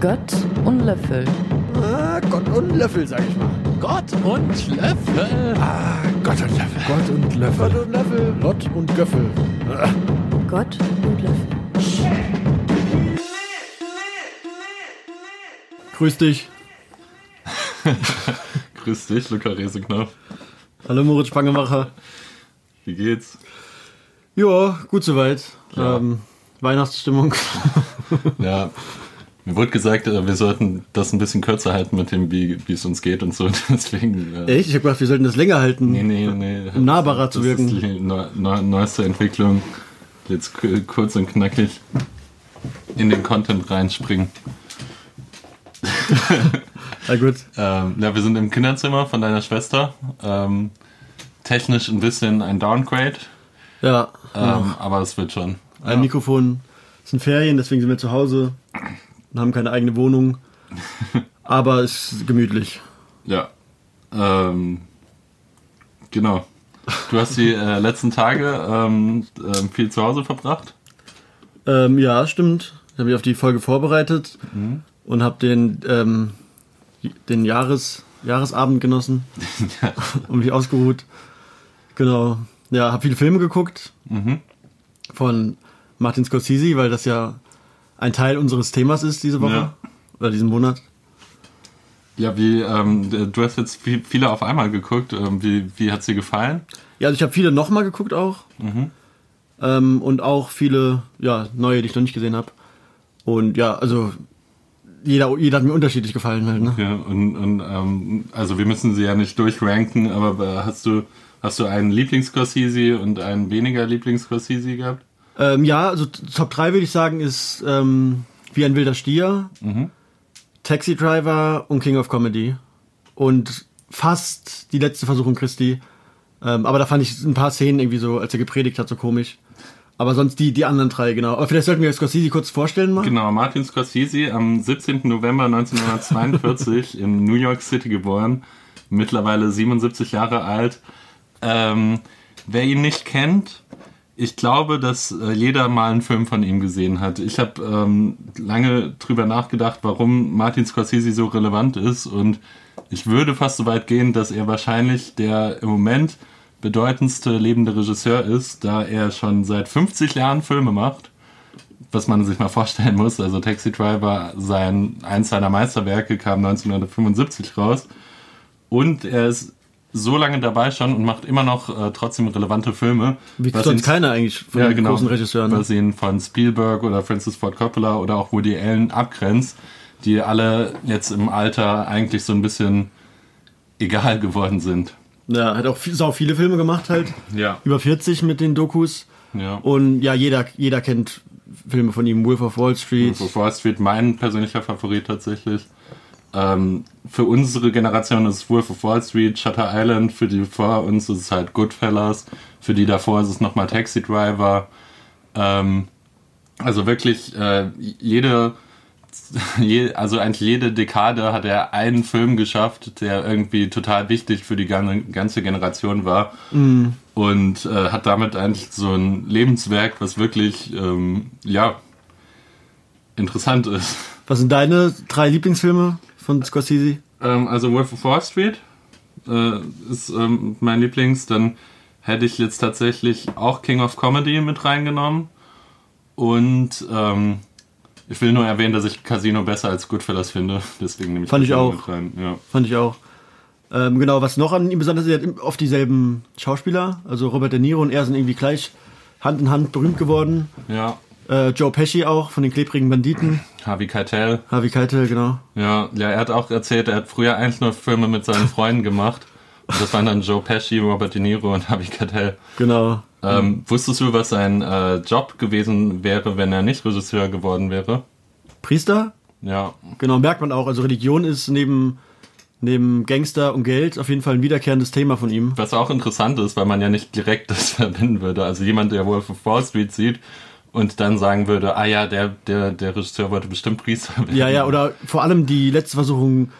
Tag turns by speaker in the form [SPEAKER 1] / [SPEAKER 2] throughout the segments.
[SPEAKER 1] Gott und Löffel.
[SPEAKER 2] Ah, Gott und Löffel, sag ich mal.
[SPEAKER 3] Gott und Löffel.
[SPEAKER 2] Ah, Gott und Löffel.
[SPEAKER 4] Gott und Löffel.
[SPEAKER 2] Gott und Löffel.
[SPEAKER 4] Lott und Göffel.
[SPEAKER 2] Ah,
[SPEAKER 1] Gott und Löffel.
[SPEAKER 4] Grüß dich.
[SPEAKER 3] Grüß dich, Luca Reseknopf.
[SPEAKER 4] Hallo Moritz Spangemacher.
[SPEAKER 3] Wie geht's?
[SPEAKER 4] Ja, gut soweit.
[SPEAKER 3] Ja.
[SPEAKER 4] Ähm, Weihnachtsstimmung.
[SPEAKER 3] Ja, mir wurde gesagt, äh, wir sollten das ein bisschen kürzer halten mit dem, wie, wie es uns geht und so. Deswegen. äh,
[SPEAKER 4] Echt? Ich habe gedacht, wir sollten das länger halten.
[SPEAKER 3] Nee, nee, nee.
[SPEAKER 4] Um nahbarer zu
[SPEAKER 3] Das
[SPEAKER 4] wirken.
[SPEAKER 3] ist die neu, neu, neueste Entwicklung. Jetzt kurz und knackig in den Content reinspringen.
[SPEAKER 4] Na gut.
[SPEAKER 3] Ähm, ja, wir sind im Kinderzimmer von deiner Schwester. Ähm, technisch ein bisschen ein Downgrade,
[SPEAKER 4] Ja.
[SPEAKER 3] ähm, aber es wird schon.
[SPEAKER 4] Ein Mikrofon. Es sind Ferien, deswegen sind wir zu Hause und haben keine eigene Wohnung. Aber es ist gemütlich.
[SPEAKER 3] Ja. Ähm, genau. Du hast die äh, letzten Tage ähm, ähm, viel zu Hause verbracht.
[SPEAKER 4] Ähm, ja, stimmt. Ich habe mich auf die Folge vorbereitet
[SPEAKER 3] Mhm.
[SPEAKER 4] und habe den, ähm, den Jahres, Jahresabend genossen und mich ausgeruht. Genau. Ja, habe viele Filme geguckt
[SPEAKER 3] Mhm.
[SPEAKER 4] von Martin Scorsese, weil das ja ein Teil unseres Themas ist diese Woche
[SPEAKER 3] Ja.
[SPEAKER 4] oder diesen Monat.
[SPEAKER 3] Ja, wie, ähm, du hast jetzt viel, viele auf einmal geguckt. Ähm, wie, wie hat sie gefallen?
[SPEAKER 4] Ja, also ich habe viele nochmal geguckt auch.
[SPEAKER 3] Mhm.
[SPEAKER 4] Ähm, und auch viele, ja, neue, die ich noch nicht gesehen habe. Und ja, also jeder, jeder hat mir unterschiedlich gefallen halt, ne?
[SPEAKER 3] Ja, und, und ähm, also wir müssen sie ja nicht durchranken, aber äh, hast du, hast du einen Lieblings-Scorsese und einen weniger Lieblings-Scorsese gehabt?
[SPEAKER 4] Ähm, ja, also Top 3 würde ich sagen ist ähm, Wie ein wilder Stier,
[SPEAKER 3] Mhm.
[SPEAKER 4] Taxi Driver und King of Comedy. Und fast die letzte Versuchung Christi. Ähm, aber da fand ich ein paar Szenen irgendwie so, als er gepredigt hat, so komisch. Aber sonst die, die anderen drei, genau. Aber vielleicht sollten wir Scorsese kurz vorstellen mal.
[SPEAKER 3] Genau, Martin Scorsese, am 17. November 1942 in New York City geboren, mittlerweile 77 Jahre alt. Ähm, wer ihn nicht kennt, ich glaube, dass äh, jeder mal einen Film von ihm gesehen hat. Ich habe ähm, lange drüber nachgedacht, warum Martin Scorsese so relevant ist und ich würde fast so weit gehen, dass er wahrscheinlich der im Moment bedeutendste lebende Regisseur ist, da er schon seit 50 Jahren Filme macht was man sich mal vorstellen muss. Also Taxi Driver, sein, eins seiner Meisterwerke kam 1975 raus. Und er ist so lange dabei schon und macht immer noch äh, trotzdem relevante Filme.
[SPEAKER 4] Wie
[SPEAKER 3] was
[SPEAKER 4] sonst keiner eigentlich von
[SPEAKER 3] ja,
[SPEAKER 4] den
[SPEAKER 3] genau,
[SPEAKER 4] großen Regisseuren. Ne?
[SPEAKER 3] Was ihn von Spielberg oder Francis Ford Coppola oder auch Woody Allen abgrenzt, die alle jetzt im Alter eigentlich so ein bisschen egal geworden sind.
[SPEAKER 4] Ja, hat auch viel, sau viele Filme gemacht halt.
[SPEAKER 3] Ja.
[SPEAKER 4] Über 40 mit den Dokus.
[SPEAKER 3] ja.
[SPEAKER 4] Und ja, jeder, jeder kennt Filme von ihm. Wolf of Wall Street.
[SPEAKER 3] Wolf of Wall Street mein persönlicher Favorit tatsächlich. Ähm, für unsere Generation ist es Wolf of Wall Street, Shutter Island, für die vor uns ist es halt Goodfellas, für die davor ist es nochmal Taxi Driver. Ähm, also wirklich äh, jede, je, also eigentlich jede Dekade hat er einen Film geschafft, der irgendwie total wichtig für die ganze, Generation war und äh, hat damit eigentlich so ein Lebenswerk, was wirklich ähm, ja interessant ist.
[SPEAKER 4] Was sind deine drei Lieblingsfilme von Scorsese?
[SPEAKER 3] Ähm, also Wolf of Wall Street äh, ist ähm, mein Lieblings. Dann hätte ich jetzt tatsächlich auch King of Comedy mit reingenommen. Und ähm, ich will nur erwähnen, dass ich Casino besser als Goodfellas finde. Deswegen nehme ich
[SPEAKER 4] Fand ich
[SPEAKER 3] Casino
[SPEAKER 4] auch.
[SPEAKER 3] mit rein. Ja.
[SPEAKER 4] Fand ich auch. Ähm, genau, was noch an ihm besonders ist, er hat oft dieselben Schauspieler. Also Robert De Niro und er sind irgendwie gleich Hand in Hand berühmt geworden.
[SPEAKER 3] ja.
[SPEAKER 4] Äh, Joe Pesci auch von den klebrigen Banditen.
[SPEAKER 3] Harvey Keitel.
[SPEAKER 4] Harvey Keitel, genau.
[SPEAKER 3] Ja, ja, er hat auch erzählt, er hat früher nur Filme mit seinen Freunden gemacht. Und das waren dann Joe Pesci, Robert De Niro und Harvey Keitel.
[SPEAKER 4] Genau.
[SPEAKER 3] Ähm, wusstest du, was sein äh, Job gewesen wäre, wenn er nicht Regisseur geworden wäre?
[SPEAKER 4] Priester?
[SPEAKER 3] Ja,
[SPEAKER 4] Genau, merkt man auch. Also Religion ist neben, neben Gangster und Geld auf jeden Fall ein wiederkehrendes Thema von ihm.
[SPEAKER 3] was auch interessant ist, weil man ja nicht direkt das verbinden würde. Also jemand, der Wolf of Wall Street sieht und dann sagen würde, ah ja, der, der, der Regisseur wollte bestimmt Priester werden.
[SPEAKER 4] Ja, ja, oder vor allem die letzte Versuchung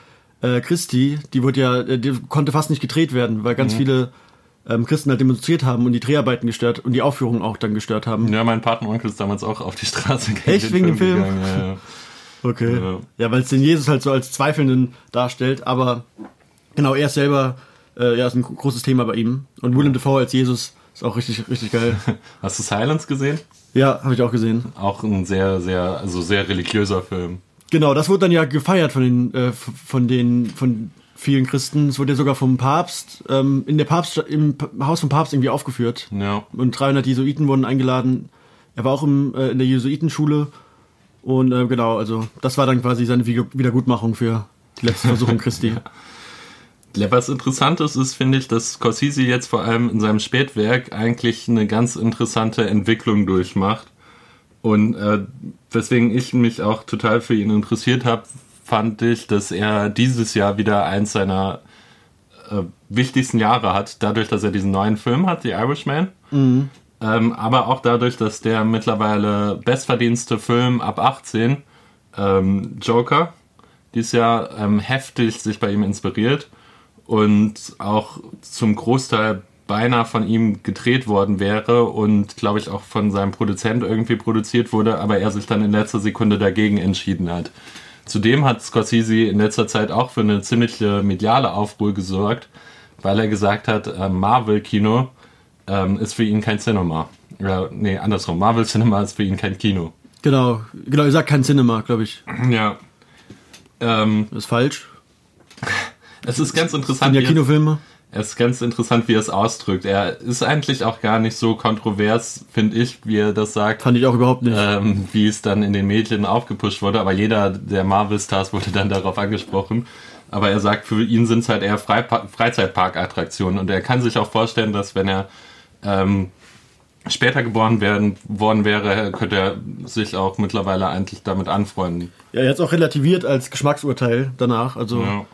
[SPEAKER 4] äh, Christi, die wurde ja, äh, die konnte fast nicht gedreht werden, weil
[SPEAKER 3] Mhm.
[SPEAKER 4] ganz viele ähm, Christen halt demonstriert haben und die Dreharbeiten gestört und die Aufführung auch dann gestört haben.
[SPEAKER 3] Ja, mein Patenonkel ist damals auch auf die Straße gegen
[SPEAKER 4] Echt? Wegen dem Film?
[SPEAKER 3] gegangen. Ja, ja.
[SPEAKER 4] Okay.
[SPEAKER 3] Ja.
[SPEAKER 4] Ja, weil es den Jesus halt so als Zweifelnden darstellt, aber genau, er selber, äh, ja, ist ein großes Thema bei ihm. Und Willem Dafoe als Jesus ist auch richtig, richtig geil.
[SPEAKER 3] Hast du Silence gesehen?
[SPEAKER 4] Ja, habe ich auch gesehen.
[SPEAKER 3] Auch ein sehr, sehr, also sehr religiöser Film.
[SPEAKER 4] Genau, das wurde dann ja gefeiert von den, äh, von den, von vielen Christen. Es wurde ja sogar vom Papst, ähm, in der Papst, im Haus vom Papst irgendwie aufgeführt.
[SPEAKER 3] Ja.
[SPEAKER 4] Und 300 Jesuiten wurden eingeladen. Er war auch im, äh, in der Jesuitenschule. Und äh, genau, also das war dann quasi seine Wiedergutmachung für die letzte Versuchung Christi.
[SPEAKER 3] Ja, was interessant ist, ist, finde ich, dass Scorsese jetzt vor allem in seinem Spätwerk eigentlich eine ganz interessante Entwicklung durchmacht. Und äh, weswegen ich mich auch total für ihn interessiert habe, fand ich, dass er dieses Jahr wieder eins seiner äh, wichtigsten Jahre hat, dadurch, dass er diesen neuen Film hat, The Irishman. Ähm, aber auch dadurch, dass der mittlerweile bestverdienste Film ab 18, ähm, Joker, dieses Jahr ähm, heftig sich bei ihm inspiriert und auch zum Großteil beinahe von ihm gedreht worden wäre und glaube ich auch von seinem Produzent irgendwie produziert wurde, aber er sich dann in letzter Sekunde dagegen entschieden hat. Zudem hat Scorsese in letzter Zeit auch für eine ziemliche mediale Aufruhr gesorgt, weil er gesagt hat, äh, Marvel-Kino ähm, ist für ihn kein Cinema. Ja, nee, andersrum. Marvel-Cinema ist für ihn kein Kino.
[SPEAKER 4] Genau, genau, ihr sagt kein Cinema, glaube ich.
[SPEAKER 3] Ja. Ähm,
[SPEAKER 4] ist falsch.
[SPEAKER 3] es ist ganz interessant.
[SPEAKER 4] sind ja
[SPEAKER 3] wie er-
[SPEAKER 4] Kinofilme.
[SPEAKER 3] Es ist ganz interessant, wie er es ausdrückt. Er ist eigentlich auch gar nicht so kontrovers, finde ich, wie er das sagt,
[SPEAKER 4] Fand ich auch überhaupt nicht.
[SPEAKER 3] ähm, wie es dann in den Medien aufgepusht wurde. Aber jeder der Marvel-Stars wurde dann darauf angesprochen. Aber er sagt, für ihn sind es halt eher Freizeitparkattraktionen. Und er kann sich auch vorstellen, dass wenn er ähm, später geboren werden, worden wäre, könnte er sich auch mittlerweile eigentlich damit anfreunden.
[SPEAKER 4] Ja, er hat es auch relativiert als Geschmacksurteil danach. Also
[SPEAKER 3] Ja.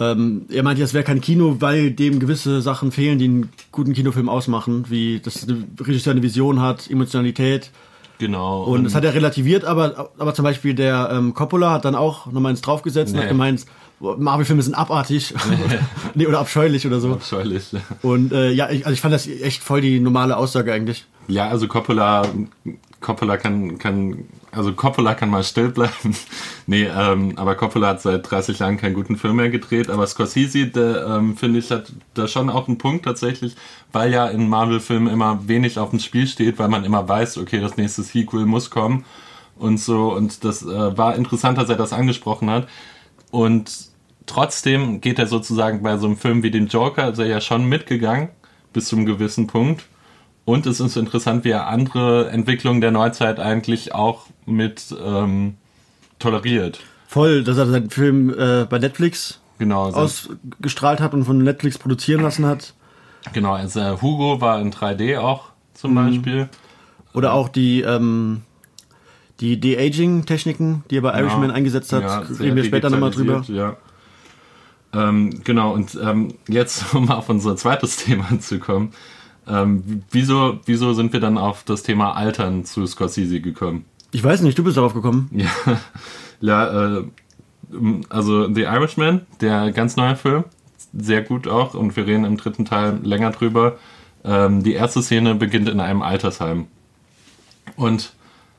[SPEAKER 4] Ähm, er meinte, es wäre kein Kino, weil dem gewisse Sachen fehlen, die einen guten Kinofilm ausmachen, wie dass der Regisseur eine Vision hat, Emotionalität.
[SPEAKER 3] Genau.
[SPEAKER 4] Und das hat er relativiert, aber, aber zum Beispiel der ähm, Coppola hat dann auch nochmal eins draufgesetzt und
[SPEAKER 3] Nee.
[SPEAKER 4] hat gemeint, Marvel-Filme sind abartig nee, oder abscheulich oder so.
[SPEAKER 3] abscheulich.
[SPEAKER 4] Und äh, ja, ich, also ich fand das echt voll die normale Aussage eigentlich.
[SPEAKER 3] Ja, also Coppola, Coppola kann, kann, also Coppola kann mal still bleiben. nee, ähm, aber Coppola hat seit 30 Jahren keinen guten Film mehr gedreht. Aber Scorsese, ähm, finde ich, hat da schon auch einen Punkt tatsächlich, weil ja in Marvel-Filmen immer wenig auf dem Spiel steht, weil man immer weiß, okay, das nächste Sequel muss kommen und so. Und das äh, war interessant, dass er das angesprochen hat. Und trotzdem geht er sozusagen bei so einem Film wie dem Joker, ist er ja schon mitgegangen, bis zu einem gewissen Punkt. Und es ist interessant, wie er andere Entwicklungen der Neuzeit eigentlich auch mit ähm, toleriert.
[SPEAKER 4] Voll, dass er seinen Film äh, bei Netflix
[SPEAKER 3] Genau, sein-
[SPEAKER 4] ausgestrahlt hat und von Netflix produzieren lassen hat.
[SPEAKER 3] genau. Also äh, Hugo war in 3D auch zum Beispiel.
[SPEAKER 4] Oder auch die, ähm, die De-Aging-Techniken, die er bei Irishman eingesetzt hat.
[SPEAKER 3] Ja,
[SPEAKER 4] Reden wir später nochmal drüber.
[SPEAKER 3] Ja. Ähm, genau, und ähm, jetzt, um auf unser zweites Thema zu kommen. Ähm, wieso, wieso sind wir dann auf das Thema Altern zu Scorsese gekommen?
[SPEAKER 4] Ich weiß nicht, du bist darauf gekommen.
[SPEAKER 3] Ja, ja äh, also The Irishman, der ganz neue Film, sehr gut auch und wir reden im dritten Teil länger drüber. Ähm, die erste Szene beginnt in einem Altersheim. Und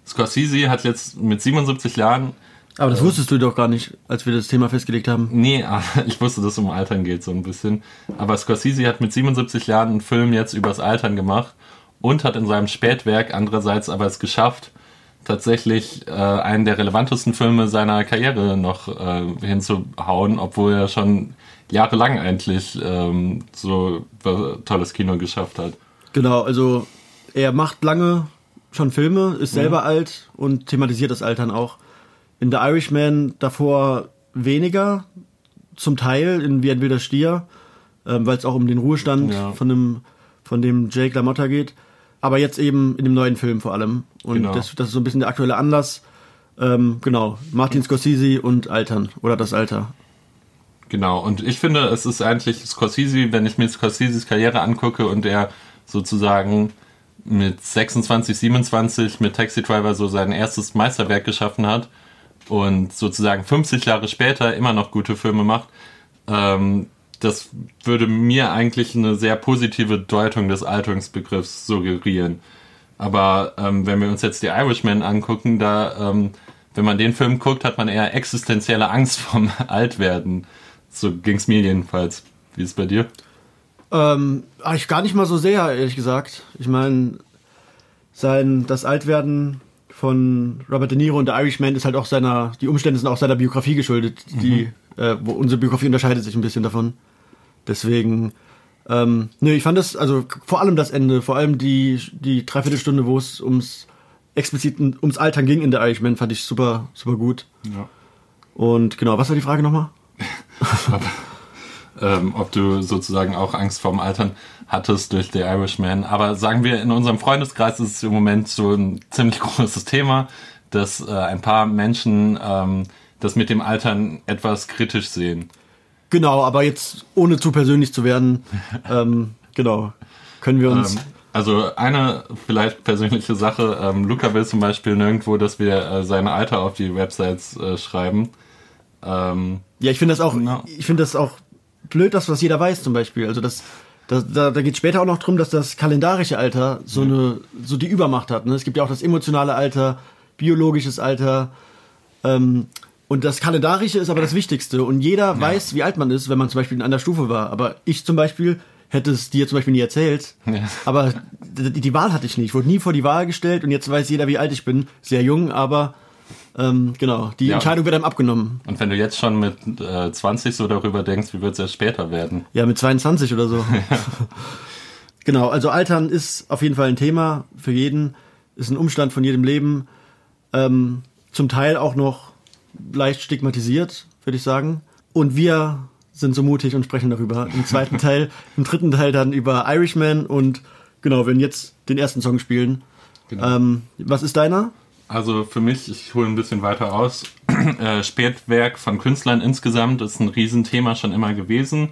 [SPEAKER 3] Scorsese hat jetzt mit 77 Jahren,
[SPEAKER 4] Aber das wusstest du doch gar nicht, als wir das Thema festgelegt haben.
[SPEAKER 3] nee, ich wusste, dass es um Altern geht so ein bisschen, aber Scorsese hat mit 77 Jahren einen Film jetzt übers Altern gemacht und hat in seinem Spätwerk andererseits aber es geschafft, tatsächlich äh, einen der relevantesten Filme seiner Karriere noch äh, hinzuhauen, obwohl er schon jahrelang eigentlich ähm, so tolles Kino geschafft hat.
[SPEAKER 4] Genau, also er macht lange schon Filme, ist selber alt und thematisiert das Altern auch. In The Irishman davor weniger, zum Teil in Wie ein wilder Stier, ähm, weil es auch um den Ruhestand
[SPEAKER 3] Ja.
[SPEAKER 4] von dem, von dem Jake LaMotta geht. Aber jetzt eben in dem neuen Film vor allem. Und
[SPEAKER 3] Genau.
[SPEAKER 4] das, das ist so ein bisschen der aktuelle Anlass. Ähm, genau, Martin Scorsese und Altern oder das Alter.
[SPEAKER 3] Genau, und ich finde, es ist eigentlich Scorsese, wenn ich mir Scorseses Karriere angucke und er sozusagen mit 26, 27 mit Taxi Driver so sein erstes Meisterwerk geschaffen hat und sozusagen 50 Jahre später immer noch gute Filme macht, ähm, das würde mir eigentlich eine sehr positive Deutung des Alterungsbegriffs suggerieren. Aber ähm, wenn wir uns jetzt die Irishman angucken, da ähm, wenn man den Film guckt, hat man eher existenzielle Angst vom Altwerden. So ging's mir jedenfalls. Wie ist es bei dir?
[SPEAKER 4] Ähm, ich gar nicht mal so sehr, ehrlich gesagt. Ich meine, sein, das Altwerden von Robert De Niro und The Irishman ist halt auch seiner, die Umstände sind auch seiner Biografie geschuldet, die, äh, wo unsere Biografie unterscheidet sich ein bisschen davon. Deswegen, ähm, nee, ich fand das, also vor allem das Ende, vor allem die, die Dreiviertelstunde, wo es ums explizit ums Altern ging in The Irishman, fand ich super, super gut.
[SPEAKER 3] Ja.
[SPEAKER 4] Und genau, was war die Frage nochmal?
[SPEAKER 3] ähm, ob du sozusagen auch Angst vorm Altern hattest durch The Irishman. Aber sagen wir, in unserem Freundeskreis ist es im Moment so ein ziemlich großes Thema, dass äh, ein paar Menschen ähm, das mit dem Altern etwas kritisch sehen.
[SPEAKER 4] Genau, aber jetzt ohne zu persönlich zu werden, ähm, genau, können wir uns.
[SPEAKER 3] Ähm, also eine vielleicht persönliche Sache, ähm, Luca will zum Beispiel nirgendwo, dass wir äh, seine Alter auf die Websites äh, schreiben. Ähm,
[SPEAKER 4] ja, ich finde das auch,
[SPEAKER 3] Ja.
[SPEAKER 4] ich finde das auch blöd, das, was jeder weiß zum Beispiel. Also das, da, da, da geht später auch noch drum, dass das kalendarische Alter so eine, so die Übermacht hat. Ne? Es gibt ja auch das emotionale Alter, biologisches Alter. Ähm, und das kalendarische ist aber das Wichtigste. Und jeder weiß, wie alt man ist, wenn man zum Beispiel in einer Stufe war. Aber ich zum Beispiel hätte es dir zum Beispiel nie erzählt.
[SPEAKER 3] Ja.
[SPEAKER 4] Aber die, die Wahl hatte ich nicht. Ich wurde nie vor die Wahl gestellt und jetzt weiß jeder, wie alt ich bin. Sehr jung, aber ähm, genau, die
[SPEAKER 3] Ja.
[SPEAKER 4] Entscheidung wird einem abgenommen.
[SPEAKER 3] und wenn du jetzt schon mit äh, 20 so darüber denkst, wie wird es erst später werden?
[SPEAKER 4] Ja, mit 22 oder so. genau, also Altern ist auf jeden Fall ein Thema für jeden, ist ein Umstand von jedem Leben. Ähm, zum Teil auch noch leicht stigmatisiert, würde ich sagen. Und wir sind so mutig und sprechen darüber. Im zweiten Teil, im dritten Teil dann über Irishman und genau, wenn jetzt den ersten Song spielen.
[SPEAKER 3] Genau.
[SPEAKER 4] Ähm, was ist deiner?
[SPEAKER 3] Also für mich, ich hole ein bisschen weiter aus, äh, Spätwerk von Künstlern insgesamt ist ein Riesenthema schon immer gewesen.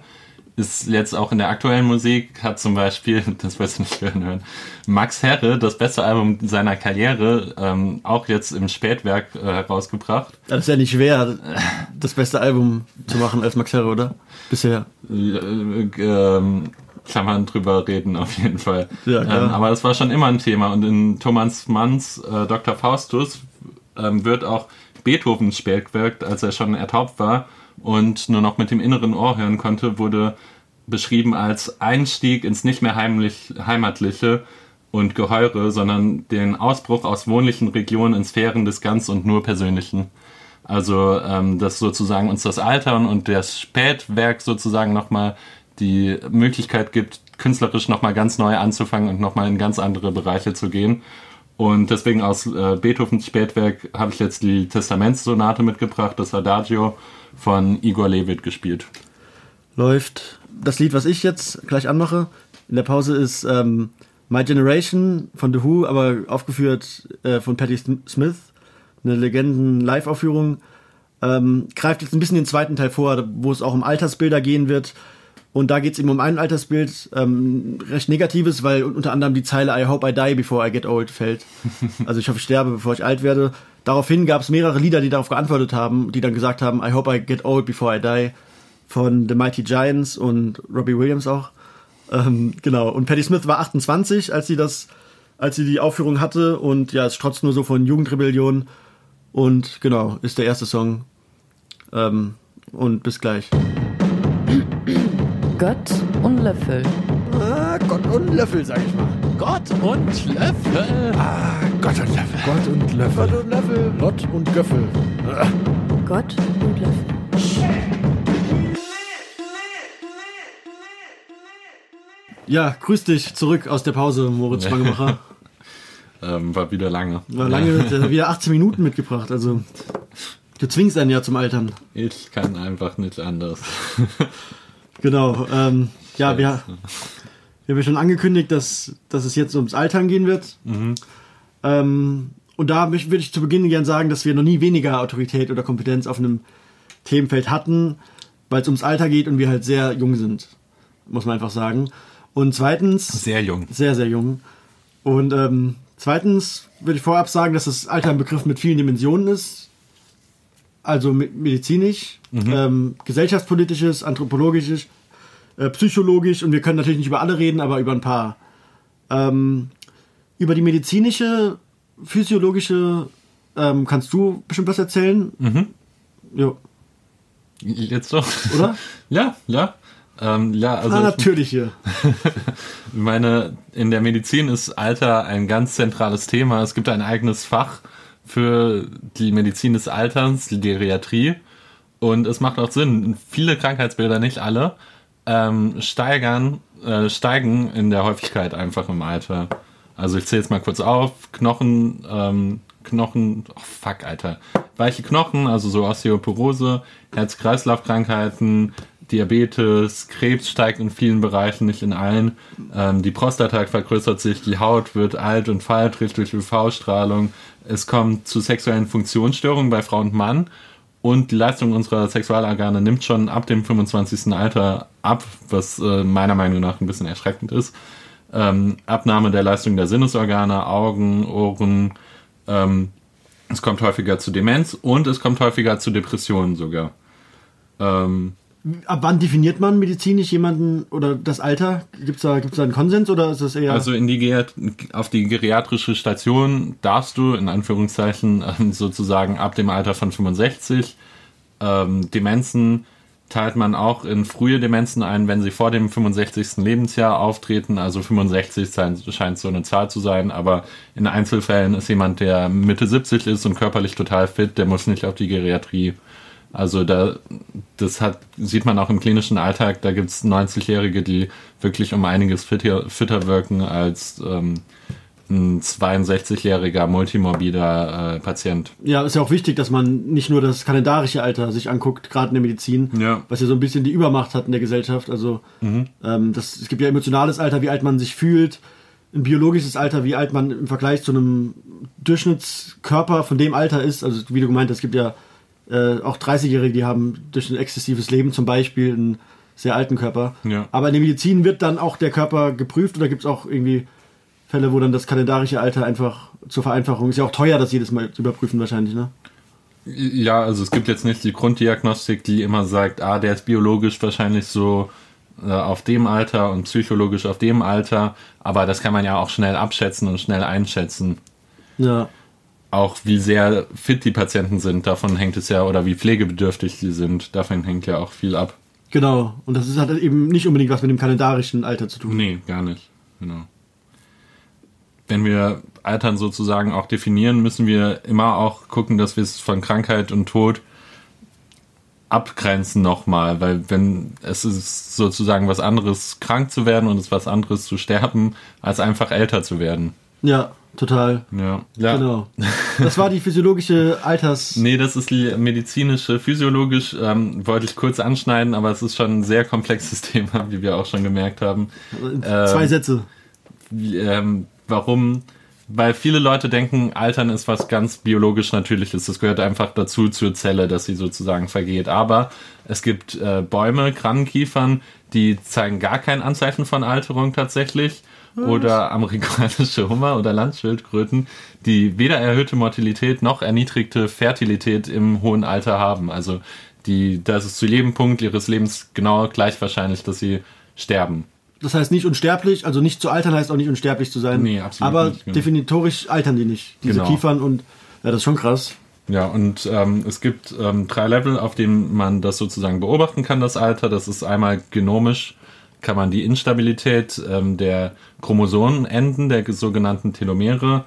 [SPEAKER 3] Ist jetzt auch in der aktuellen Musik, hat zum Beispiel, das wirst du nicht hören, hören Max Herre, das beste Album seiner Karriere, ähm, auch jetzt im Spätwerk äh, herausgebracht.
[SPEAKER 4] Das ist ja nicht schwer, das beste Album zu machen als Max Herre, oder? Bisher.
[SPEAKER 3] Äh, ähm, kann man drüber reden, auf jeden Fall.
[SPEAKER 4] Ja, klar.
[SPEAKER 3] ähm, aber das war schon immer ein Thema. Und in Thomas Manns äh, Dr. Faustus ähm, wird auch Beethovens Spätwerk, als er schon ertaubt war und nur noch mit dem inneren Ohr hören konnte, wurde beschrieben als Einstieg ins nicht mehr heimlich, heimatliche und Geheure, sondern den Ausbruch aus wohnlichen Regionen in Sphären des ganz und nur Persönlichen. Also, ähm, dass sozusagen uns das Altern und das Spätwerk sozusagen nochmal die Möglichkeit gibt, künstlerisch nochmal ganz neu anzufangen und nochmal in ganz andere Bereiche zu gehen. Und deswegen aus äh, Beethovens Spätwerk habe ich jetzt die Testamentssonate mitgebracht, das Adagio von Igor Levit gespielt.
[SPEAKER 4] läuft das Lied, was ich jetzt gleich anmache. In der Pause ist ähm, My Generation von The Who, aber aufgeführt äh, von Patti Sm- Smith. Eine Legenden-Live-Aufführung. Ähm, greift jetzt ein bisschen den zweiten Teil vor, wo es auch um Altersbilder gehen wird. Und da geht es eben um ein Altersbild, ähm, recht negatives, weil unter anderem die Zeile I hope I die before I get old fällt. Also ich hoffe, ich sterbe, bevor ich alt werde. Daraufhin gab es mehrere Lieder, die darauf geantwortet haben, die dann gesagt haben, I hope I get old before I die von The Mighty Giants und Robbie Williams auch. Ähm, genau. Und Patti Smith war 28, als sie das, als sie die Aufführung hatte und ja, es strotzt nur so von Jugendrebellion. Und genau, ist der erste Song. Ähm, und bis gleich.
[SPEAKER 1] Gott und Löffel.
[SPEAKER 2] Ah, Gott und Löffel, sag ich mal.
[SPEAKER 5] Gott und Löffel.
[SPEAKER 2] Ah, Gott und Löffel.
[SPEAKER 5] Gott und Löffel.
[SPEAKER 2] Gott und Löffel.
[SPEAKER 5] Lott und Göffel.
[SPEAKER 1] Gott und Löffel.
[SPEAKER 4] Ja, grüß dich zurück aus der Pause, Moritz Spangemacher.
[SPEAKER 3] Ähm, war wieder lange.
[SPEAKER 4] War lange, hat wieder 18 Minuten mitgebracht, also du zwingst einen ja zum Altern.
[SPEAKER 3] Ich kann einfach nicht anders.
[SPEAKER 4] Genau. Ähm, ja, wir, wir haben ja schon angekündigt, dass, dass es jetzt ums Altern gehen wird. Ähm, und da würde ich zu Beginn gern sagen, dass wir noch nie weniger Autorität oder Kompetenz auf einem Themenfeld hatten, weil es ums Alter geht und wir halt sehr jung sind, muss man einfach sagen. Und zweitens,
[SPEAKER 3] Sehr jung.
[SPEAKER 4] sehr, sehr jung. Und ähm, zweitens würde ich vorab sagen, dass das Alter ein Begriff mit vielen Dimensionen ist. Also me- medizinisch, ähm, gesellschaftspolitisches, anthropologisches, äh, psychologisch und wir können natürlich nicht über alle reden, aber über ein paar. Ähm, über die medizinische, physiologische ähm, kannst du bestimmt was erzählen. Mhm. Jo,
[SPEAKER 3] Jetzt doch.
[SPEAKER 4] oder?
[SPEAKER 3] ja, ja. Ähm, ja, also
[SPEAKER 4] ah,
[SPEAKER 3] ich
[SPEAKER 4] natürlich hier.
[SPEAKER 3] meine, in der Medizin ist Alter ein ganz zentrales Thema. Es gibt ein eigenes Fach für die Medizin des Alterns, die Geriatrie. Und es macht auch Sinn. Viele Krankheitsbilder, nicht alle, ähm, steigern, äh, steigen in der Häufigkeit einfach im Alter. Also ich zähle jetzt mal kurz auf. Knochen, ähm, Knochen, oh fuck, Alter. Weiche Knochen, also so Osteoporose, Herz-Kreislauf-Krankheiten, Diabetes, Krebs steigt in vielen Bereichen, nicht in allen. Ähm, die Prostata vergrößert sich, die Haut wird alt und faltrig durch UV-Strahlung. Es kommt zu sexuellen Funktionsstörungen bei Frau und Mann. Und die Leistung unserer Sexualorgane nimmt schon ab dem 25. Alter ab, was äh, meiner Meinung nach ein bisschen erschreckend ist. Ähm, Abnahme der Leistung der Sinnesorgane, Augen, Ohren. Ähm, es kommt häufiger zu Demenz und es kommt häufiger zu Depressionen sogar. Ähm,
[SPEAKER 4] Ab wann definiert man medizinisch jemanden oder das Alter? Gibt es da, gibt's da einen Konsens oder ist das eher.
[SPEAKER 3] Also in die auf die geriatrische Station darfst du in Anführungszeichen ähm, sozusagen ab dem Alter von 65. Ähm, Demenzen teilt man auch in frühe Demenzen ein, wenn sie vor dem 65. Lebensjahr auftreten. Also 65 sein- scheint so eine Zahl zu sein, aber in Einzelfällen ist jemand, der Mitte 70 ist und körperlich total fit, der muss nicht auf die Geriatrie. Also da, das hat, sieht man auch im klinischen Alltag, da gibt es 90-Jährige, die wirklich um einiges fitter, fitter wirken als ähm, ein 62-jähriger multimorbider äh, Patient.
[SPEAKER 4] Ja, ist ja auch wichtig, dass man nicht nur das kalendarische Alter sich anguckt, gerade in der Medizin,
[SPEAKER 3] Ja.
[SPEAKER 4] was ja so ein bisschen die Übermacht hat in der Gesellschaft. Also ähm, das, es gibt ja emotionales Alter, wie alt man sich fühlt, ein biologisches Alter, wie alt man im Vergleich zu einem Durchschnittskörper von dem Alter ist. Also wie du gemeint hast, es gibt ja äh, auch 30-Jährige, die haben durch ein exzessives Leben zum Beispiel einen sehr alten Körper.
[SPEAKER 3] Ja.
[SPEAKER 4] Aber in der Medizin wird dann auch der Körper geprüft oder gibt es auch irgendwie Fälle, wo dann das kalendarische Alter einfach zur Vereinfachung ist ja auch teuer, das jedes Mal zu überprüfen wahrscheinlich, ne?
[SPEAKER 3] Ja, also es gibt jetzt nicht die Grunddiagnostik, die immer sagt, ah, der ist biologisch wahrscheinlich so äh, auf dem Alter und psychologisch auf dem Alter, aber das kann man ja auch schnell abschätzen und schnell einschätzen.
[SPEAKER 4] Ja.
[SPEAKER 3] Auch wie sehr fit die Patienten sind, davon hängt es ja, oder wie pflegebedürftig die sind, davon hängt ja auch viel ab.
[SPEAKER 4] Genau. Und das ist, hat eben nicht unbedingt was mit dem kalendarischen Alter zu tun.
[SPEAKER 3] Nee, gar nicht. Genau. Wenn wir Altern sozusagen auch definieren, müssen wir immer auch gucken, dass wir es von Krankheit und Tod abgrenzen nochmal, weil wenn es ist sozusagen was anderes, krank zu werden und es ist was anderes zu sterben, als einfach älter zu werden.
[SPEAKER 4] Ja, total.
[SPEAKER 3] Ja. ja.
[SPEAKER 4] Genau. Das war die physiologische Alters.
[SPEAKER 3] Nee, das ist die medizinische, physiologisch, ähm, wollte ich kurz anschneiden, aber es ist schon ein sehr komplexes Thema, wie wir auch schon gemerkt haben.
[SPEAKER 4] Zwei
[SPEAKER 3] Ähm,
[SPEAKER 4] Sätze.
[SPEAKER 3] ähm, warum? Weil viele Leute denken, Altern ist was ganz biologisch Natürliches. Das gehört einfach dazu zur Zelle, dass sie sozusagen vergeht. Aber es gibt äh, Bäume, Krankenkiefern, die zeigen gar kein Anzeichen von Alterung tatsächlich. Oder amerikanische Hummer oder Landschildkröten, die weder erhöhte Mortalität noch erniedrigte Fertilität im hohen Alter haben. Also die, das ist zu jedem Punkt ihres Lebens genau gleich wahrscheinlich, dass sie sterben.
[SPEAKER 4] Das heißt nicht unsterblich, also nicht zu altern heißt auch nicht unsterblich zu sein.
[SPEAKER 3] Nee, absolut
[SPEAKER 4] Aber
[SPEAKER 3] nicht, genau.
[SPEAKER 4] definitorisch altern die nicht. Diese
[SPEAKER 3] Genau.
[SPEAKER 4] Kiefern und ja, das ist schon krass.
[SPEAKER 3] Ja, und ähm, es gibt ähm, drei Level, auf denen man das sozusagen beobachten kann, das Alter. Das ist einmal genomisch, kann man die Instabilität ähm, der Chromosomenenden, der sogenannten Telomere,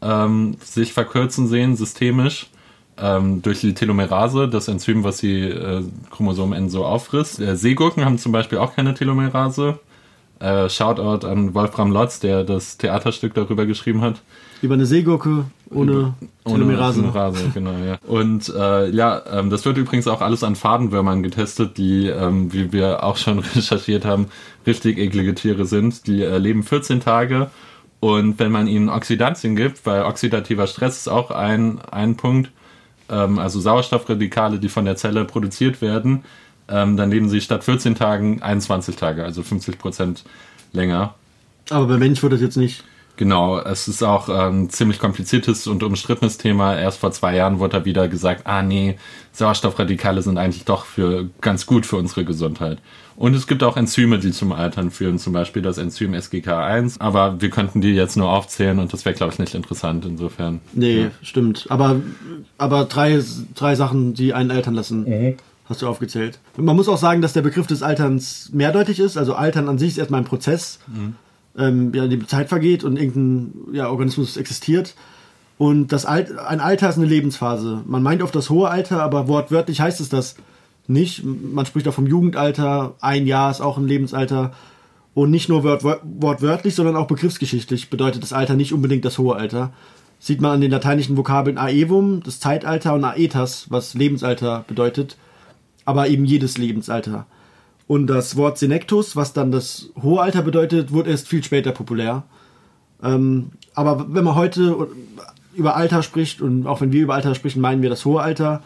[SPEAKER 3] ähm, sich verkürzen sehen, systemisch. Ähm, durch die Telomerase, das Enzym, was die äh, Chromosomenenden so auffrisst. Äh, Seegurken haben zum Beispiel auch keine Telomerase. Äh, Shoutout an Wolfram Lotz, der das Theaterstück darüber geschrieben hat.
[SPEAKER 4] Über eine Seegurke ohne Telomerase.
[SPEAKER 3] Ohne Telomerase, genau, ja. Und äh, ja, ähm, das wird übrigens auch alles an Fadenwürmern getestet, die, ähm, wie wir auch schon recherchiert haben, richtig eklige Tiere sind. Die äh, leben 14 Tage und wenn man ihnen Oxidantien gibt, weil oxidativer Stress ist auch ein, ein Punkt, ähm, also Sauerstoffradikale, die von der Zelle produziert werden, ähm, dann leben sie statt 14 Tagen 21 Tage, also 50 Prozent länger.
[SPEAKER 4] Aber bei Mensch wird das jetzt nicht.
[SPEAKER 3] Genau, es ist auch ein ziemlich kompliziertes und umstrittenes Thema. Erst vor zwei Jahren wurde da wieder gesagt, ah nee, Sauerstoffradikale sind eigentlich doch für ganz gut für unsere Gesundheit. Und es gibt auch Enzyme, die zum Altern führen, zum Beispiel das Enzym SGK1. Aber wir könnten die jetzt nur aufzählen und das wäre, glaube ich, nicht interessant insofern.
[SPEAKER 4] Nee,
[SPEAKER 3] Ja.
[SPEAKER 4] stimmt. Aber, aber drei, drei Sachen, die einen altern lassen, hast du aufgezählt. Man muss auch sagen, dass der Begriff des Alterns mehrdeutig ist. Also Altern an sich ist erstmal ein Prozess, ähm, ja, in dem Zeit vergeht und irgendein ja, Organismus existiert. Und das Alt, ein Alter ist eine Lebensphase. Man meint oft das hohe Alter, aber wortwörtlich heißt es das nicht. Man spricht auch vom Jugendalter. Ein Jahr ist auch ein Lebensalter. Und nicht nur wort, wortwörtlich, sondern auch begriffsgeschichtlich bedeutet das Alter nicht unbedingt das hohe Alter. Sieht man an den lateinischen Vokabeln aevum, das Zeitalter, und aetas, was Lebensalter bedeutet, aber eben jedes Lebensalter. Und das Wort senectus, was dann das hohe Alter bedeutet, wurde erst viel später populär. Ähm, aber wenn man heute über Alter spricht und auch wenn wir über Alter sprechen, meinen wir das hohe Alter.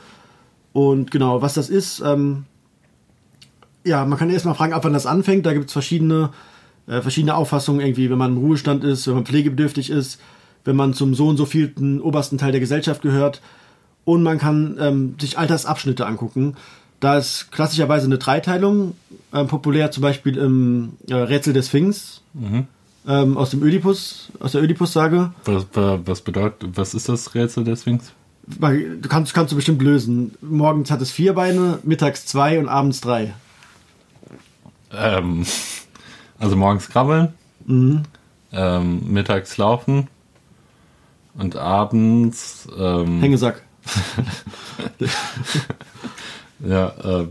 [SPEAKER 4] Und genau, was das ist, ähm, ja, man kann erstmal fragen, ab wann das anfängt. Da gibt es verschiedene, äh, verschiedene Auffassungen irgendwie, wenn man im Ruhestand ist, wenn man pflegebedürftig ist, wenn man zum so und so vielten obersten Teil der Gesellschaft gehört. Und man kann ähm, sich Altersabschnitte angucken. Da ist klassischerweise eine Dreiteilung, ähm, populär zum Beispiel im äh, Rätsel des Sphinx ähm, aus dem Ödipus, aus der Ödipus-Sage.
[SPEAKER 3] Was, wa- was bedeutet, was ist das Rätsel des Sphinx?
[SPEAKER 4] Du kannst, kannst du bestimmt lösen. Morgens hat es vier Beine, mittags zwei und abends drei.
[SPEAKER 3] Ähm, also morgens krabbeln, ähm, mittags laufen und abends ähm,
[SPEAKER 4] Hängesack.
[SPEAKER 3] ja, äh,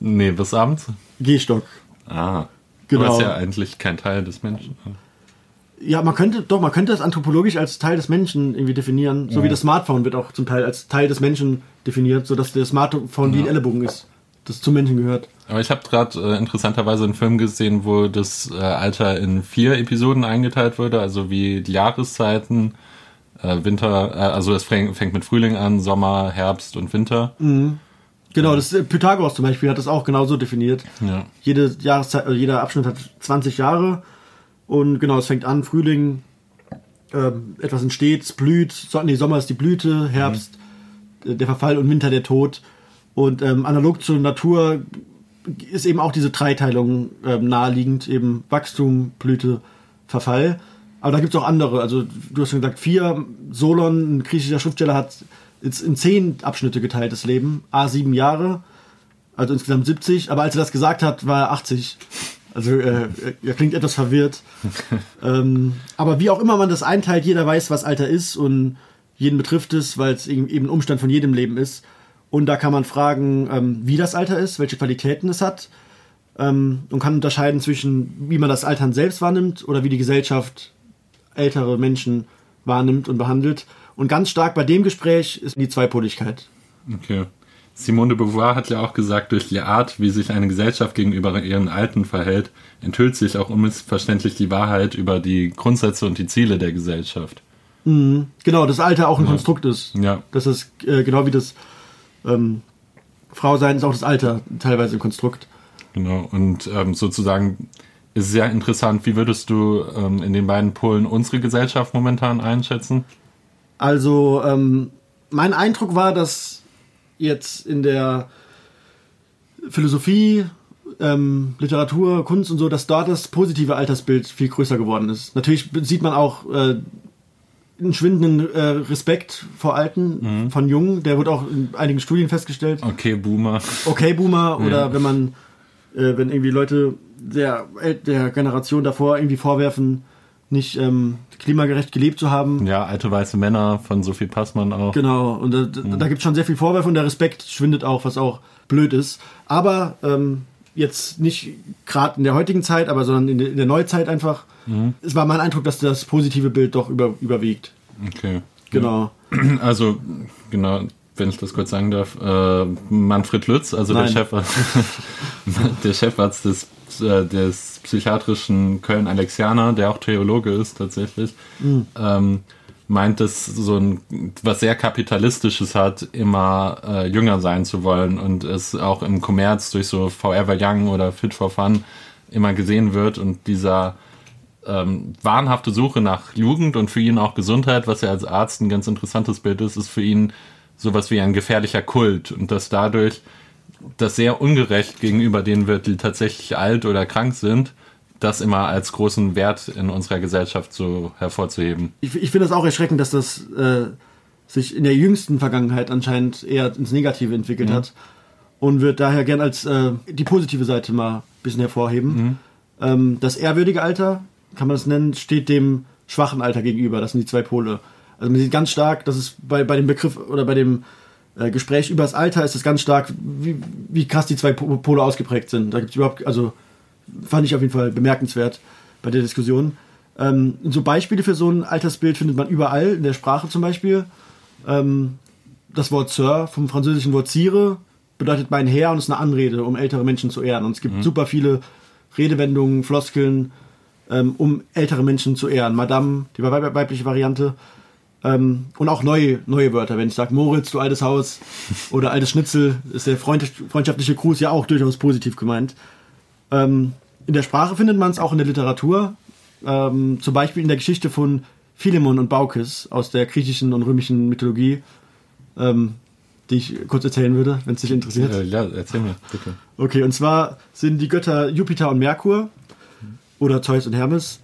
[SPEAKER 3] nee, bis abends.
[SPEAKER 4] Gehstock.
[SPEAKER 3] Ah.
[SPEAKER 4] Genau.
[SPEAKER 3] Aber ist ja eigentlich kein Teil des Menschen.
[SPEAKER 4] Ja, man könnte, doch, man könnte das anthropologisch als Teil des Menschen irgendwie definieren. So wie das Smartphone wird auch zum Teil als Teil des Menschen definiert, sodass der Smartphone wie ein Ellenbogen ist, das zum Menschen gehört.
[SPEAKER 3] Aber ich habe gerade äh, interessanterweise einen Film gesehen, wo das äh, Alter in vier Episoden eingeteilt wurde, also wie die Jahreszeiten, äh, Winter, äh, also es fängt, fängt mit Frühling an, Sommer, Herbst und Winter.
[SPEAKER 4] Genau, das äh, Pythagoras zum Beispiel hat das auch genauso definiert.
[SPEAKER 3] Ja.
[SPEAKER 4] Jede Jahreszeit, also jeder Abschnitt hat 20 Jahre und genau, es fängt an, Frühling, ähm, etwas entsteht, es blüht, so, nee, Sommer ist die Blüte, Herbst äh, der Verfall und Winter der Tod. Und ähm, analog zur Natur ist eben auch diese Dreiteilung ähm, naheliegend, eben Wachstum, Blüte, Verfall. Aber da gibt es auch andere. Also du hast schon gesagt, vier, Solon, ein griechischer Schriftsteller, hat jetzt in zehn Abschnitte geteilt das Leben. A sieben Jahre, also insgesamt 70. Aber als er das gesagt hat, war er 80. Also äh, er klingt etwas verwirrt. ähm, aber wie auch immer man das einteilt, jeder weiß, was Alter ist und jeden betrifft es, weil es eben eben ein Umstand von jedem Leben ist. Und da kann man fragen, ähm, wie das Alter ist, welche Qualitäten es hat ähm, und kann unterscheiden zwischen, wie man das Altern selbst wahrnimmt oder wie die Gesellschaft ältere Menschen wahrnimmt und behandelt. Und ganz stark bei dem Gespräch ist die Zweipoligkeit.
[SPEAKER 3] Okay. Simone de Beauvoir hat ja auch gesagt, durch die Art, wie sich eine Gesellschaft gegenüber ihren Alten verhält, enthüllt sich auch unmissverständlich die Wahrheit über die Grundsätze und die Ziele der Gesellschaft.
[SPEAKER 4] Genau, das Alter auch ein Konstrukt ist.
[SPEAKER 3] Ja.
[SPEAKER 4] Das ist äh, genau wie das ähm, Frau sein ist auch das Alter teilweise ein Konstrukt.
[SPEAKER 3] Genau. Und ähm, sozusagen ist sehr interessant, wie würdest du ähm, in den beiden Polen unsere Gesellschaft momentan einschätzen?
[SPEAKER 4] Also ähm, mein Eindruck war, dass jetzt in der Philosophie, ähm, Literatur, Kunst und so, dass dort das positive Altersbild viel größer geworden ist. Natürlich sieht man auch äh, einen schwindenden äh, Respekt vor Alten, von Jungen. Der wird auch in einigen Studien festgestellt.
[SPEAKER 3] Okay, Boomer.
[SPEAKER 4] okay Boomer oder
[SPEAKER 3] Ja.
[SPEAKER 4] wenn man äh, wenn irgendwie Leute der der Generation davor irgendwie vorwerfen nicht ähm, klimagerecht gelebt zu haben
[SPEAKER 3] Ja, alte weiße Männer von Sophie Passmann auch.
[SPEAKER 4] genau und da, da, da gibt es schon sehr viel Vorwürfe und der Respekt schwindet auch was auch blöd ist aber ähm, jetzt nicht gerade in der heutigen Zeit aber sondern in der, in der Neuzeit einfach es war mein Eindruck dass das positive Bild doch über, überwiegt
[SPEAKER 3] Okay.
[SPEAKER 4] genau
[SPEAKER 3] Also, genau, wenn ich das kurz sagen darf, äh, Manfred Lütz, also der,
[SPEAKER 4] Nein.
[SPEAKER 3] Chefarzt, der Chefarzt des, äh, des psychiatrischen Köln-Alexianer, der auch Theologe ist tatsächlich, ähm, meint, dass so ein was sehr kapitalistisches hat, immer äh, jünger sein zu wollen und es auch im Kommerz durch so Forever Young oder Fit for Fun immer gesehen wird und dieser ähm, wahnhafte Suche nach Jugend und für ihn auch Gesundheit, was ja als Arzt ein ganz interessantes Bild ist, ist für ihn sowas wie ein gefährlicher Kult und dass dadurch das sehr ungerecht gegenüber denen wird, die tatsächlich alt oder krank sind, das immer als großen Wert in unserer Gesellschaft so hervorzuheben.
[SPEAKER 4] Ich, ich finde das auch erschreckend, dass das äh, sich in der jüngsten Vergangenheit anscheinend eher ins Negative entwickelt hat und wird daher gern als äh, die positive Seite mal ein bisschen hervorheben. Ähm, das ehrwürdige Alter, kann man das nennen, steht dem schwachen Alter gegenüber. Das sind die zwei Pole. Also man sieht ganz stark, dass es bei, bei dem Begriff oder bei dem äh, Gespräch über das Alter ist es ganz stark, wie, wie krass die zwei Po- Pole ausgeprägt sind. Da gibt es überhaupt, also fand ich auf jeden Fall bemerkenswert bei der Diskussion. Ähm, so Beispiele für so ein Altersbild findet man überall, in der Sprache zum Beispiel. Ähm, das Wort Sir vom französischen Wort Sire bedeutet mein Herr und ist eine Anrede, um ältere Menschen zu ehren. Und es gibt super viele Redewendungen, Floskeln, ähm, um ältere Menschen zu ehren. Madame, die weib weibliche Variante. Ähm, und auch neue, neue Wörter. Wenn ich sage Moritz, du altes Haus oder altes Schnitzel, ist der freund freundschaftliche Gruß ja auch durchaus positiv gemeint. Ähm, in der Sprache findet man es auch in der Literatur. Ähm, zum Beispiel in der Geschichte von Philemon und Baukis aus der griechischen und römischen Mythologie, ähm, die ich kurz erzählen würde, wenn es dich interessiert.
[SPEAKER 3] Äh, ja, erzähl mir, bitte.
[SPEAKER 4] Okay, und zwar sind die Götter Jupiter und Merkur oder Zeus und Hermes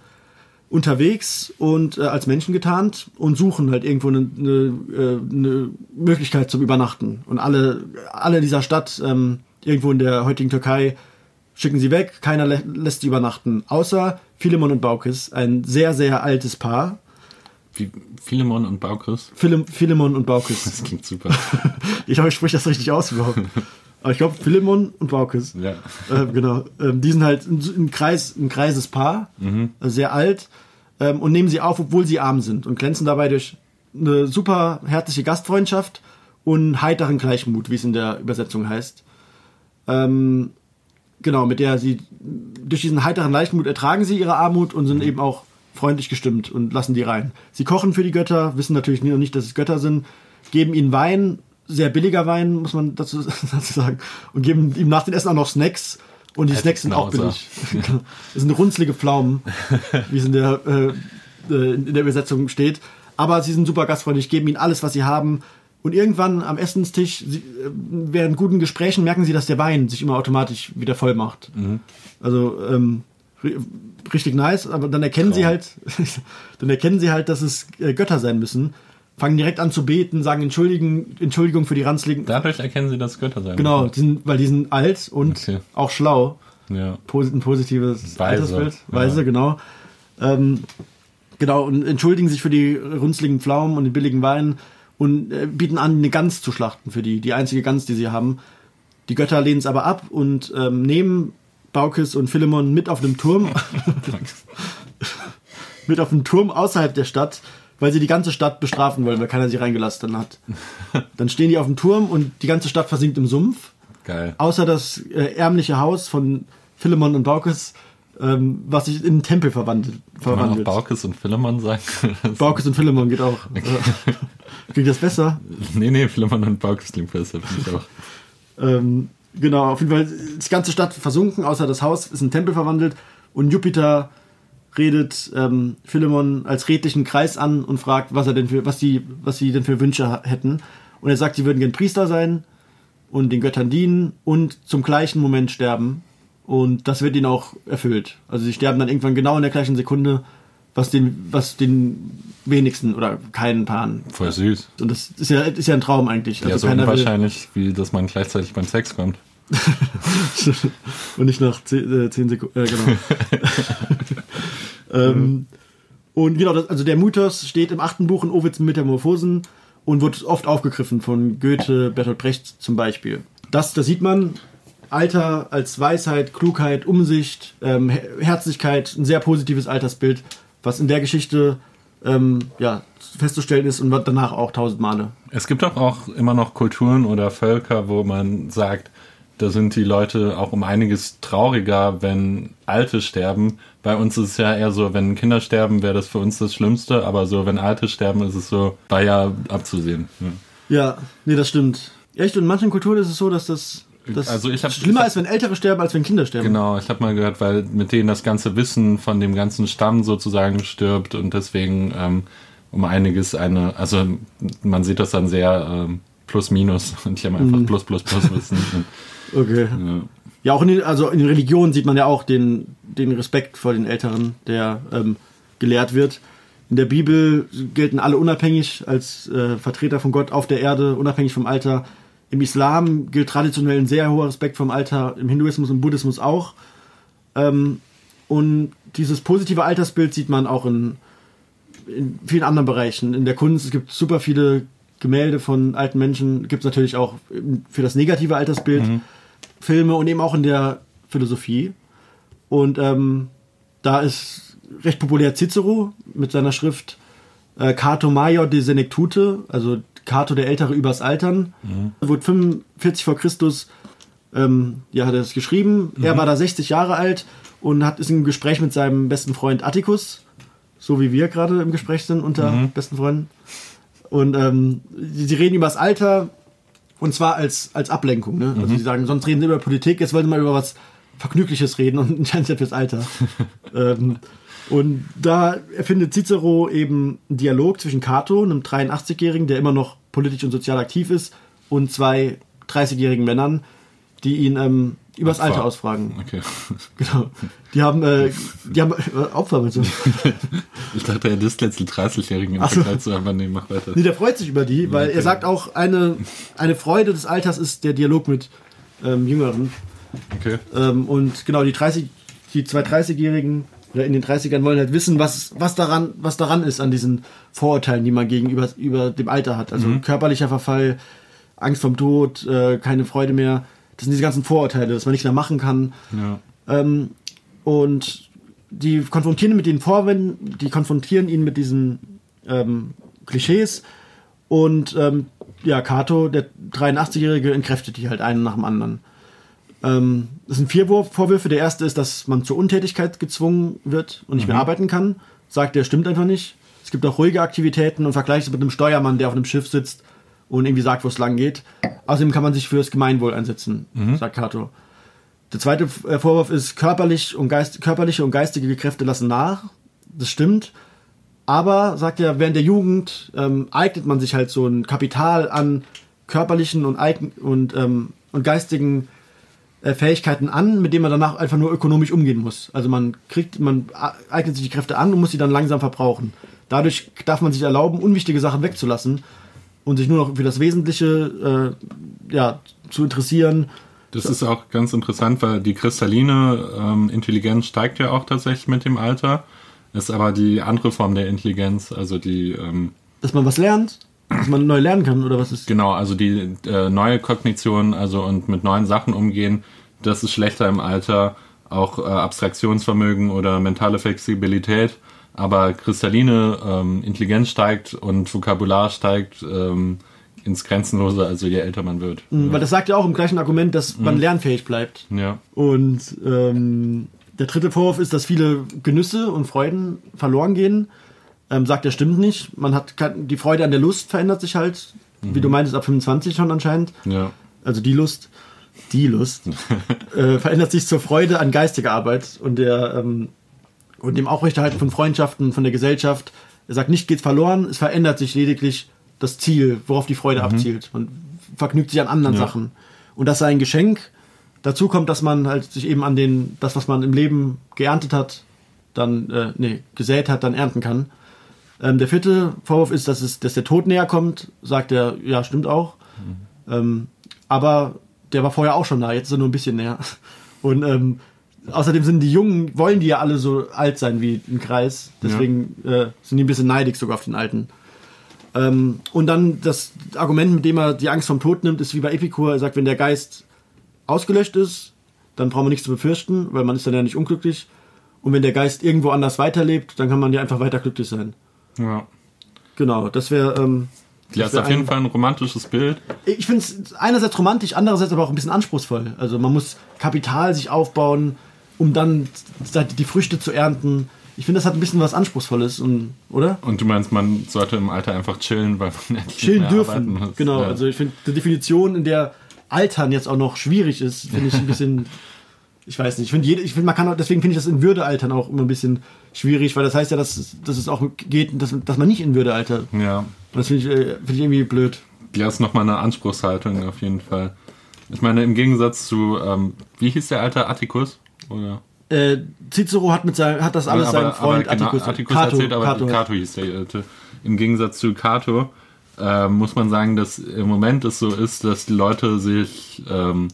[SPEAKER 4] unterwegs und äh, als Menschen getarnt und suchen halt irgendwo eine, äh, eine Möglichkeit zum Übernachten. Und alle, alle dieser Stadt, ähm, irgendwo in der heutigen Türkei, schicken sie weg. Keiner lä lässt sie übernachten. Außer Philemon und Baukis, ein sehr, sehr altes Paar.
[SPEAKER 3] Wie Philemon und?
[SPEAKER 4] Philem Philemon und Baukis.
[SPEAKER 3] Das klingt super.
[SPEAKER 4] Ich hoffe, ich spreche das richtig aus überhaupt. Aber ich glaube, Philemon und Baukis.
[SPEAKER 3] ja.
[SPEAKER 4] äh, genau. Ähm, die sind halt ein, Kreis, ein kreises Paar, also sehr alt, ähm, und nehmen sie auf, obwohl sie arm sind und glänzen dabei durch eine super herzliche Gastfreundschaft und heiteren Gleichmut, wie es in der Übersetzung heißt. Ähm, genau, mit der sie durch diesen heiteren Gleichmut ertragen sie ihre Armut und sind eben auch freundlich gestimmt und lassen die rein. Sie kochen für die Götter, wissen natürlich noch nicht, dass es Götter sind, geben ihnen Wein, sehr billiger Wein, muss man dazu, dazu sagen, und geben ihm nach dem Essen auch noch Snacks. Und die
[SPEAKER 3] Als
[SPEAKER 4] Snacks sind auch billig. Das sind runzlige Pflaumen, wie es in der, äh, äh, in der Übersetzung steht. Aber sie sind super gastfreundlich, geben ihnen alles, was sie haben. Und irgendwann am Essenstisch, sie, äh, während guten Gesprächen, merken sie, dass der Wein sich immer automatisch wieder voll macht. Also ähm, ri- richtig nice, aber dann erkennen sie
[SPEAKER 3] Traum.
[SPEAKER 4] halt, dann erkennen sie halt, dass es äh, Götter sein müssen. Fangen direkt an zu beten, sagen Entschuldigen, Entschuldigung für die ranzligen.
[SPEAKER 3] Dadurch erkennen sie, dass Götter sein
[SPEAKER 4] Genau, die sind, weil die sind alt und
[SPEAKER 3] Okay.
[SPEAKER 4] auch schlau.
[SPEAKER 3] Ja.
[SPEAKER 4] Posi- ein positives
[SPEAKER 3] Weise,
[SPEAKER 4] Altersbild.
[SPEAKER 3] ja.
[SPEAKER 4] Weise, genau. Ähm, genau, und entschuldigen sich für die runzligen Pflaumen und den billigen Wein und äh, bieten an, eine Gans zu schlachten für die, die einzige Gans, die sie haben. Die Götter lehnen es aber ab und ähm, nehmen Baukis und Philemon mit auf einem Turm, mit auf einem Turm außerhalb der Stadt, weil sie die ganze Stadt bestrafen wollen, weil keiner sie reingelassen hat. Dann stehen die auf dem Turm und die ganze Stadt versinkt im Sumpf
[SPEAKER 3] Geil.
[SPEAKER 4] außer das äh, ärmliche Haus von Philemon und Baukis, ähm, was sich in einen Tempel verwandelt.
[SPEAKER 3] Kann man auch. Baukis und Philemon sagen?
[SPEAKER 4] Baukis und Philemon geht auch. Äh, Klingt das besser?
[SPEAKER 3] nee, nee, Philemon und Baukis klingt besser, finde ich auch.
[SPEAKER 4] Ähm, genau, auf jeden Fall ist die ganze Stadt versunken, außer das Haus ist in einen Tempel verwandelt und Jupiter redet ähm, Philemon als redlichen Kreis an und fragt, was er denn für, was sie, was sie denn für Wünsche hätten. Und er sagt, sie würden gern Priester sein und den Göttern dienen und zum gleichen Moment sterben. Und das wird ihnen auch erfüllt. Also sie sterben dann irgendwann genau in der gleichen Sekunde, was den, was den wenigsten oder keinen Paaren.
[SPEAKER 3] Voll süß.
[SPEAKER 4] Und das ist ja, ist ja ein Traum eigentlich.
[SPEAKER 3] Ja, so
[SPEAKER 4] keiner will-
[SPEAKER 3] unwahrscheinlich, wie dass man gleichzeitig beim Sex kommt.
[SPEAKER 4] und nicht nach 10, äh, 10 Sekunden. Äh, genau. ähm, und genau, das, also der Mythos steht im achten Buch in Ovids Metamorphosen und wird oft aufgegriffen von Goethe, Bertolt Brecht zum Beispiel. Das, das sieht man. Alter als Weisheit, Klugheit, Umsicht, ähm, Her- Herzlichkeit, ein sehr positives Altersbild, was in der Geschichte ähm, ja, festzustellen ist und wird danach auch tausend Male.
[SPEAKER 3] Es gibt doch auch immer noch Kulturen oder Völker, wo man sagt, da sind die Leute auch um einiges trauriger, wenn Alte sterben. Bei uns ist es ja eher so, wenn Kinder sterben, wäre das für uns das Schlimmste, aber so, wenn Alte sterben, ist es so, war ja abzusehen. Ja.
[SPEAKER 4] Ja, nee, das stimmt. Echt, und in manchen Kulturen ist es so, dass das Das
[SPEAKER 3] Also ich hab-
[SPEAKER 4] schlimmer
[SPEAKER 3] ich hab-
[SPEAKER 4] ist, wenn Ältere sterben, als wenn Kinder sterben.
[SPEAKER 3] Genau, ich habe mal gehört, weil mit denen das ganze Wissen von dem ganzen Stamm sozusagen stirbt und deswegen ähm, um einiges eine, also man sieht das dann sehr ähm, plus minus und die haben einfach plus plus plus Wissen.
[SPEAKER 4] Okay.
[SPEAKER 3] ja.
[SPEAKER 4] Ja, auch in den, also in den Religionen sieht man ja auch den, den Respekt vor den Älteren, der ähm, gelehrt wird. In der Bibel gelten alle unabhängig als äh, Vertreter von Gott auf der Erde, unabhängig vom Alter. Im Islam gilt traditionell ein sehr hoher Respekt vom Alter, im Hinduismus und Buddhismus auch. Ähm, und dieses positive Altersbild sieht man auch in, in vielen anderen Bereichen. In der Kunst, es gibt super viele Gemälde von alten Menschen, gibt es natürlich auch für das negative Altersbild. Filme und eben auch in der Philosophie. Und ähm, da ist recht populär Cicero mit seiner Schrift äh, Cato Major de Senectute, also Cato der Ältere übers Altern. Wurde 45 vor Christus, ähm, ja, hat er das geschrieben. Er war da 60 Jahre alt und hat ist im Gespräch mit seinem besten Freund Atticus, so wie wir gerade im Gespräch sind unter besten Freunden. Und ähm, sie, sie reden über das Alter und zwar als, als Ablenkung. Ne? Also sie sagen, sonst reden sie über Politik, jetzt wollen sie mal über was Vergnügliches reden und entscheiden sich fürs Alter. ähm, und da erfindet Cicero eben einen Dialog zwischen Cato, einem 83-Jährigen, der immer noch politisch und sozial aktiv ist, und zwei 30-jährigen Männern, die ihn ähm, über das
[SPEAKER 3] Opfer.
[SPEAKER 4] Alter ausfragen.
[SPEAKER 3] Okay.
[SPEAKER 4] Genau. Die haben, äh, die haben äh, Opfer mit so.
[SPEAKER 3] Ich dachte, er disst jetzt die 30-Jährigen im. Vergleich zu aber nee, mach weiter.
[SPEAKER 4] Nee, der freut sich über die, weil
[SPEAKER 3] Okay.
[SPEAKER 4] er sagt auch, eine, eine Freude des Alters ist der Dialog mit ähm, Jüngeren.
[SPEAKER 3] Okay.
[SPEAKER 4] Ähm, und genau, die 30, die zwei 30-Jährigen oder in den 30ern wollen halt wissen, was, was, daran, was daran ist an diesen Vorurteilen, die man gegenüber über dem Alter hat. Also körperlicher Verfall, Angst vom Tod, äh, keine Freude mehr. Das sind diese ganzen Vorurteile, dass man nichts mehr machen kann.
[SPEAKER 3] Ja.
[SPEAKER 4] Ähm, und die konfrontieren ihn mit den Vorwänden, die konfrontieren ihn mit diesen ähm, Klischees. Und ähm, ja, Kato, der 83-Jährige, entkräftet die halt einen nach dem anderen. Ähm, das sind vier Vorwürfe. Der erste ist, dass man zur Untätigkeit gezwungen wird und nicht mehr arbeiten kann. Sagt er, stimmt einfach nicht. Es gibt auch ruhige Aktivitäten und vergleicht es mit einem Steuermann, der auf einem Schiff sitzt und irgendwie sagt, wo es lang geht. Außerdem kann man sich fürs Gemeinwohl einsetzen, sagt Kato. Der zweite äh, Vorwurf ist, körperlich und geist, körperliche und geistige Kräfte lassen nach. Das stimmt. Aber, sagt er, während der Jugend ähm, eignet man sich halt so ein Kapital an körperlichen und, und, ähm, und geistigen äh, Fähigkeiten an, mit denen man danach einfach nur ökonomisch umgehen muss. Also man kriegt, man eignet sich die Kräfte an und muss sie dann langsam verbrauchen. Dadurch darf man sich erlauben, unwichtige Sachen wegzulassen und sich nur noch für das Wesentliche äh, ja, zu interessieren.
[SPEAKER 3] Das ist auch ganz interessant, weil die kristalline ähm, Intelligenz steigt ja auch tatsächlich mit dem Alter. Ist aber die andere Form der Intelligenz, also die, ähm,
[SPEAKER 4] Dass man was lernt, dass man neu lernen kann oder was ist.
[SPEAKER 3] genau, also die äh, neue Kognition, also und mit neuen Sachen umgehen, das ist schlechter im Alter. Auch äh, Abstraktionsvermögen oder mentale Flexibilität. Aber kristalline ähm, Intelligenz steigt und Vokabular steigt ähm, ins Grenzenlose, also je älter man wird.
[SPEAKER 4] Weil das sagt ja auch im gleichen Argument, dass man lernfähig bleibt.
[SPEAKER 3] Ja.
[SPEAKER 4] Und ähm, der dritte Vorwurf ist, dass viele Genüsse und Freuden verloren gehen. Ähm, sagt er, stimmt nicht. Man hat die Freude an der Lust verändert sich halt, wie du meintest, ab 25 schon anscheinend.
[SPEAKER 3] Ja.
[SPEAKER 4] Also die Lust, die Lust, äh, verändert sich zur Freude an geistiger Arbeit und der ähm, und dem Aufrechterhalten von Freundschaften, von der Gesellschaft. Er sagt, nicht geht verloren, es verändert sich lediglich das Ziel, worauf die Freude abzielt. Man vergnügt sich an anderen
[SPEAKER 3] Ja.
[SPEAKER 4] Sachen. Und das sei ein Geschenk. Dazu kommt, dass man halt sich eben an den, das, was man im Leben geerntet hat, dann, äh, nee, gesät hat, dann ernten kann. Ähm, der vierte Vorwurf ist, dass, es, dass der Tod näher kommt. Sagt er, ja, stimmt auch. Ähm, aber der war vorher auch schon da, jetzt ist er nur ein bisschen näher. Und ähm, außerdem sind die Jungen, wollen die ja alle so alt sein wie ein Kreis. Deswegen äh, sind die ein bisschen neidig sogar auf den Alten. Ähm, und dann das Argument, mit dem er die Angst vom Tod nimmt, ist wie bei Epikur. Er sagt, wenn der Geist ausgelöscht ist, dann braucht man nichts zu befürchten, weil man ist dann ja nicht unglücklich. Und wenn der Geist irgendwo anders weiterlebt, dann kann man ja einfach weiter glücklich sein.
[SPEAKER 3] ja.
[SPEAKER 4] Genau, das wäre. Ähm,
[SPEAKER 3] Ja,
[SPEAKER 4] das
[SPEAKER 3] ist auf jeden
[SPEAKER 4] ein-
[SPEAKER 3] Fall ein romantisches Bild.
[SPEAKER 4] ich finde es einerseits romantisch, andererseits aber auch ein bisschen anspruchsvoll. Also man muss Kapital sich aufbauen, um dann die Früchte zu ernten. Ich finde, das hat ein bisschen was Anspruchsvolles, und, oder?
[SPEAKER 3] Und du meinst, man sollte im Alter einfach chillen, weil man endlich
[SPEAKER 4] Chillen dürfen.
[SPEAKER 3] muss.
[SPEAKER 4] Genau,
[SPEAKER 3] Ja.
[SPEAKER 4] also ich finde die Definition, in der Altern jetzt auch noch schwierig ist, finde ich ein bisschen. Ich weiß nicht. Ich finde, ich finde, man kann auch, deswegen finde ich das in Würde altern auch immer ein bisschen schwierig, weil das heißt ja, dass, es- dass es auch geht, dass, dass man nicht in Würde altert. Und
[SPEAKER 3] Ja,
[SPEAKER 4] das finde ich, äh, finde ich irgendwie blöd.
[SPEAKER 3] ja, ist nochmal eine Anspruchshaltung auf jeden Fall. Ich meine, im Gegensatz zu, ähm, wie hieß der alte Atticus? Oder?
[SPEAKER 4] Äh, Cicero hat mit seinem, hat das alles
[SPEAKER 3] aber,
[SPEAKER 4] seinem Freund
[SPEAKER 3] aber genau,
[SPEAKER 4] Atticus,
[SPEAKER 3] Atticus
[SPEAKER 4] Cato-
[SPEAKER 3] erzählt, aber
[SPEAKER 4] Cato.
[SPEAKER 3] Cato, hieß der alte. Im Gegensatz zu Cato äh, muss man sagen, dass im Moment es so ist, dass die Leute sich ähm,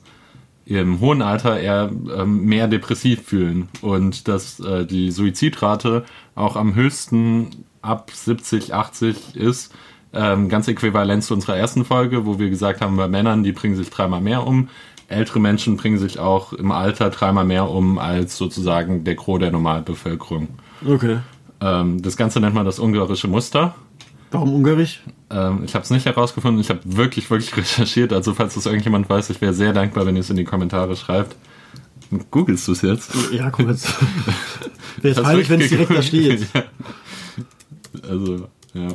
[SPEAKER 3] im hohen Alter eher ähm, mehr depressiv fühlen und dass äh, die Suizidrate auch am höchsten ab 70, 80 ist. Ähm, ganz äquivalent zu unserer ersten Folge, wo wir gesagt haben, bei Männern, die bringen sich dreimal mehr um. Ältere Menschen bringen sich auch im Alter dreimal mehr um als sozusagen der Gros der Normalbevölkerung.
[SPEAKER 4] Okay.
[SPEAKER 3] Ähm, das Ganze nennt man das ungarische Muster.
[SPEAKER 4] Warum ungarisch?
[SPEAKER 3] Ähm, ich habe es nicht herausgefunden. Ich habe wirklich, wirklich recherchiert. Also falls das irgendjemand weiß, ich wäre sehr dankbar, wenn ihr es in die Kommentare schreibt. Googlest du es jetzt?
[SPEAKER 4] Ja, guck jetzt. Wäre
[SPEAKER 3] Hast
[SPEAKER 4] peinlich, wenn es direkt da steht.
[SPEAKER 3] Ja. Also, ja.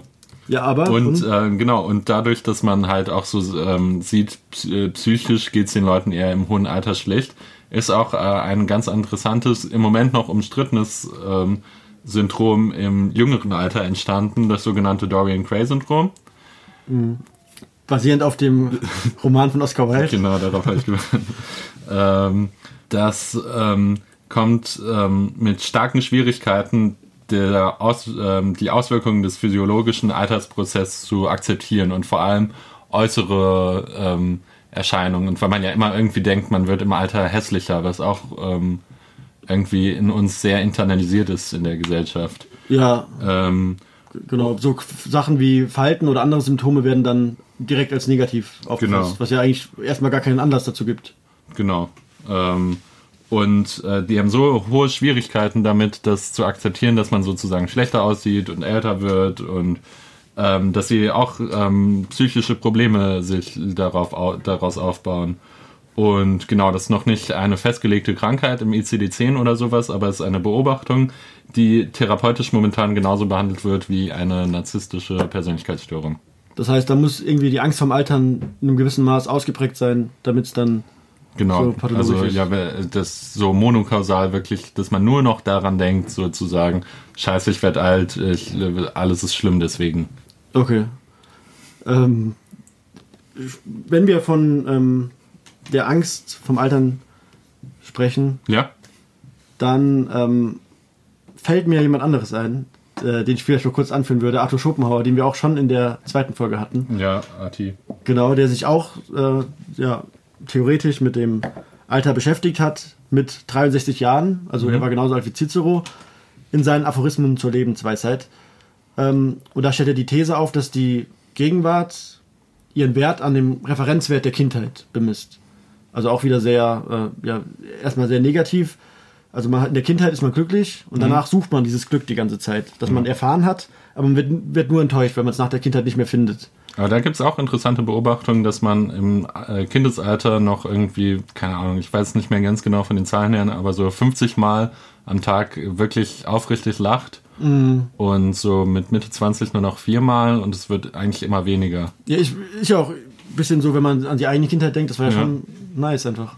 [SPEAKER 4] Ja, aber.
[SPEAKER 3] Und
[SPEAKER 4] und?
[SPEAKER 3] äh, genau, und dadurch, dass man halt auch so ähm, sieht, äh, psychisch geht es den Leuten eher im hohen Alter schlecht, ist auch äh, ein ganz interessantes, im Moment noch umstrittenes ähm, Syndrom im jüngeren Alter entstanden, das sogenannte Dorian Gray-Syndrom.
[SPEAKER 4] basierend auf dem Roman von Oscar Wilde.
[SPEAKER 3] Genau, darauf habe ich gewartet. ähm, das ähm, kommt ähm, mit starken Schwierigkeiten, der Aus, ähm, die Auswirkungen des physiologischen Altersprozesses zu akzeptieren und vor allem äußere ähm, Erscheinungen. Und weil man ja immer irgendwie denkt, man wird im Alter hässlicher, was auch ähm, irgendwie in uns sehr internalisiert ist in der Gesellschaft.
[SPEAKER 4] Ja,
[SPEAKER 3] Ähm,
[SPEAKER 4] genau. So Sachen wie Falten oder andere Symptome werden dann direkt als negativ aufgefasst,
[SPEAKER 3] Genau.
[SPEAKER 4] was ja eigentlich erstmal gar keinen Anlass dazu gibt.
[SPEAKER 3] Genau. Ähm, und äh, die haben so hohe Schwierigkeiten damit, das zu akzeptieren, dass man sozusagen schlechter aussieht und älter wird und ähm, dass sie auch ähm, psychische Probleme sich darauf, au daraus aufbauen. Und genau, das ist noch nicht eine festgelegte Krankheit im ICD-10 oder sowas, aber es ist eine Beobachtung, die therapeutisch momentan genauso behandelt wird wie eine narzisstische Persönlichkeitsstörung.
[SPEAKER 4] Das heißt, da muss irgendwie die Angst vom Altern in einem gewissen Maß ausgeprägt sein, damit es dann
[SPEAKER 3] Genau,
[SPEAKER 4] so
[SPEAKER 3] also ja, das so monokausal wirklich, dass man nur noch daran denkt, sozusagen, scheiße, ich werde alt, ich, alles ist schlimm deswegen.
[SPEAKER 4] Okay. Ähm, wenn wir von ähm, der Angst vom Altern sprechen,
[SPEAKER 3] Ja?
[SPEAKER 4] dann ähm, fällt mir jemand anderes ein, äh, den ich vielleicht noch kurz anführen würde, Arthur Schopenhauer, den wir auch schon in der zweiten Folge hatten.
[SPEAKER 3] Ja, Ati.
[SPEAKER 4] Genau, der sich auch äh, ja, theoretisch mit dem Alter beschäftigt hat, mit 63 Jahren, also er war genauso alt wie Cicero, in seinen Aphorismen zur Lebensweisheit. Ähm, und da stellt er die These auf, dass die Gegenwart ihren Wert an dem Referenzwert der Kindheit bemisst. Also auch wieder sehr, äh, ja, erstmal sehr negativ. Also man, hat- in der Kindheit ist man glücklich und danach sucht man dieses Glück die ganze Zeit, das man erfahren hat, aber man wird, wird nur enttäuscht, wenn man es nach der Kindheit nicht mehr findet.
[SPEAKER 3] Aber da gibt es auch interessante Beobachtungen, dass man im äh, Kindesalter noch irgendwie, keine Ahnung, ich weiß nicht mehr ganz genau von den Zahlen her, aber so 50 Mal am Tag wirklich aufrichtig lacht. Und so mit Mitte 20 nur noch viermal und es wird eigentlich immer weniger.
[SPEAKER 4] Ja, ich, ich auch ein bisschen so, wenn man an die eigene Kindheit denkt, das war ja,
[SPEAKER 3] Ja.
[SPEAKER 4] schon nice einfach.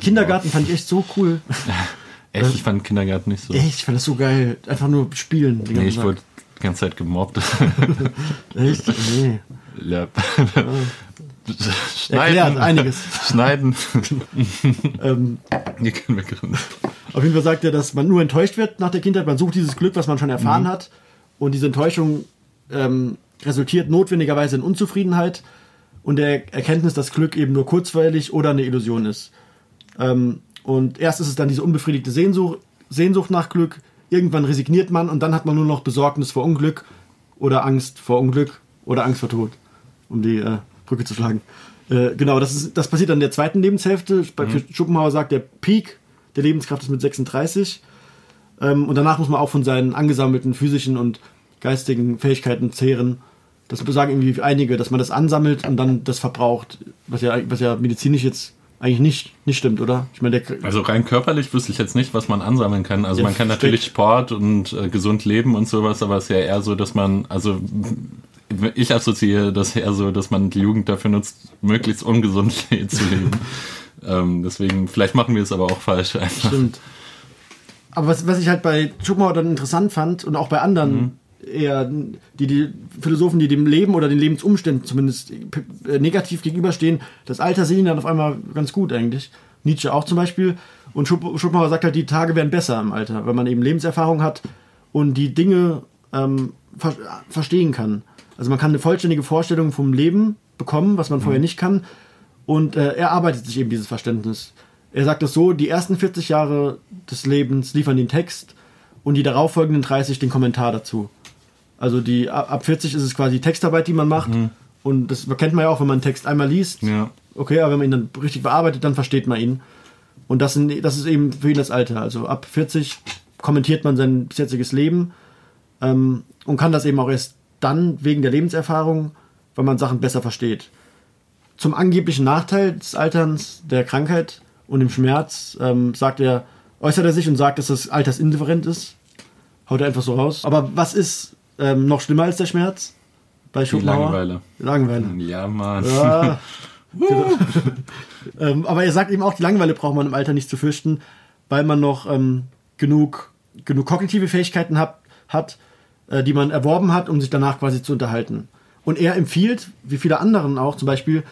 [SPEAKER 4] Kindergarten fand ich echt so cool.
[SPEAKER 3] Echt, ich fand Kindergarten nicht so.
[SPEAKER 4] Echt, ich fand das so geil. Einfach nur spielen.
[SPEAKER 3] Nee, ich
[SPEAKER 4] Tag.
[SPEAKER 3] Ganze Zeit gemobbt.
[SPEAKER 4] Echt? Nee.
[SPEAKER 3] ja.
[SPEAKER 4] Erklärt einiges.
[SPEAKER 3] Schneiden.
[SPEAKER 4] Ähm,
[SPEAKER 3] Hier können wir gründen.
[SPEAKER 4] auf jeden Fall sagt er, dass man nur enttäuscht wird nach der Kindheit. Man sucht dieses Glück, was man schon
[SPEAKER 3] Mhm.
[SPEAKER 4] erfahren hat. Und diese Enttäuschung ähm, resultiert notwendigerweise in Unzufriedenheit und der Erkenntnis, dass Glück eben nur kurzweilig oder eine Illusion ist. Ähm, und erst ist es dann diese unbefriedigte Sehnsucht, Sehnsucht nach Glück. Irgendwann resigniert man und dann hat man nur noch Besorgnis vor Unglück oder Angst vor Unglück oder Angst vor Tod, um die äh, Brücke zu schlagen. Äh, genau, das, ist, das passiert dann in der zweiten Lebenshälfte. Bei Schopenhauer sagt, der Peak der Lebenskraft ist mit 36. Ähm, und danach muss man auch von seinen angesammelten physischen und geistigen Fähigkeiten zehren. Das sagen irgendwie einige, dass man das ansammelt und dann das verbraucht, was ja, was ja medizinisch jetzt eigentlich nicht, nicht stimmt, oder? Ich meine,
[SPEAKER 3] Also rein körperlich wüsste ich jetzt nicht, was man ansammeln kann. Also man kann natürlich Sport und äh, gesund leben und sowas, aber es ist ja eher so, dass man, also ich assoziiere das eher so, dass man die Jugend dafür nutzt, möglichst ungesund zu leben. ähm, deswegen, vielleicht machen wir es aber auch falsch einfach.
[SPEAKER 4] Stimmt. Aber was, was ich halt bei Schopenhauer dann interessant fand und auch bei anderen eher die, die Philosophen, die dem Leben oder den Lebensumständen zumindest negativ gegenüberstehen, das Alter sehen dann auf einmal ganz gut eigentlich. Nietzsche auch zum Beispiel. Und Schop- Schopenhauer sagt halt, die Tage werden besser im Alter, weil man eben Lebenserfahrung hat und die Dinge ähm, ver verstehen kann. Also man kann eine vollständige Vorstellung vom Leben bekommen, was man vorher nicht kann. Und äh, er arbeitet sich eben dieses Verständnis. Er sagt es so, die ersten 40 Jahre des Lebens liefern den Text und die darauffolgenden 30 den Kommentar dazu. Also die ab ab 40 ist es quasi Textarbeit, die man macht. Und das kennt man ja auch, wenn man einen Text einmal liest.
[SPEAKER 3] Ja.
[SPEAKER 4] Okay, aber wenn man ihn dann richtig bearbeitet, dann versteht man ihn. Und das, sind, das ist eben für ihn das Alter. Also ab 40 kommentiert man sein jetziges Leben ähm, und kann das eben auch erst dann wegen der Lebenserfahrung, weil man Sachen besser versteht. Zum angeblichen Nachteil des Alterns, der Krankheit und dem Schmerz, ähm, sagt er, äußert er sich und sagt, dass das altersindifferent ist. Haut er einfach so raus. Aber was ist ähm, noch schlimmer als der Schmerz? Bei
[SPEAKER 3] Die
[SPEAKER 4] Schopenhauer?
[SPEAKER 3] Langeweile.
[SPEAKER 4] Langeweile.
[SPEAKER 3] Ja, Mann.
[SPEAKER 4] Ja. Ähm, aber er sagt eben auch, die Langeweile braucht man im Alter nicht zu fürchten, weil man noch ähm, genug, genug kognitive Fähigkeiten hat, hat äh, die man erworben hat, um sich danach quasi zu unterhalten. Und er empfiehlt, wie viele anderen auch zum Beispiel,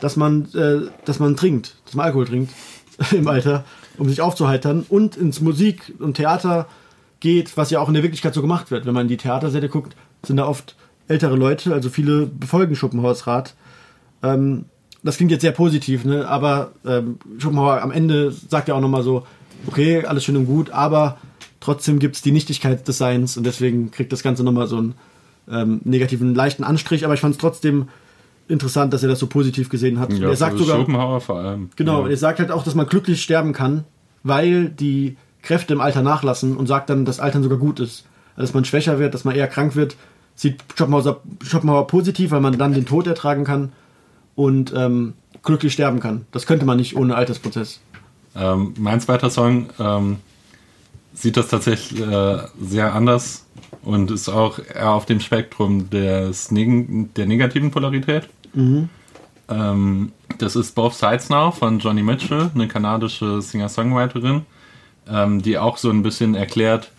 [SPEAKER 4] dass man, äh, dass man trinkt, dass man Alkohol trinkt im Alter, um sich aufzuheitern und ins Musik und Theater geht, was ja auch in der Wirklichkeit so gemacht wird. Wenn man in die Theatersäle guckt, sind da oft ältere Leute, also viele befolgen Schopenhauers Rat. Ähm, das klingt jetzt sehr positiv, ne? aber ähm, Schopenhauer am Ende sagt ja auch nochmal so, okay, alles schön und gut, aber trotzdem gibt es die Nichtigkeit des Seins und deswegen kriegt das Ganze nochmal so einen ähm, negativen, leichten Anstrich, aber ich fand es trotzdem interessant, dass er das so positiv gesehen hat.
[SPEAKER 3] Ja,
[SPEAKER 4] er sagt
[SPEAKER 3] für
[SPEAKER 4] sogar,
[SPEAKER 3] Schopenhauer vor allem.
[SPEAKER 4] Genau,
[SPEAKER 3] Ja.
[SPEAKER 4] er sagt halt auch, dass man glücklich sterben kann, weil die Kräfte im Alter nachlassen und sagt dann, dass Altern sogar gut ist. Also, dass man schwächer wird, dass man eher krank wird, sieht Schopenhauer, Schopenhauer positiv, weil man dann den Tod ertragen kann und ähm, glücklich sterben kann. Das könnte man nicht ohne Altersprozess.
[SPEAKER 3] Ähm, mein zweiter Song ähm, sieht das tatsächlich äh, sehr anders und ist auch eher auf dem Spektrum des Neg der negativen Polarität. Ähm, das ist Both Sides Now von Johnny Mitchell, eine kanadische Singer-Songwriterin, ähm, die auch so ein bisschen erklärt,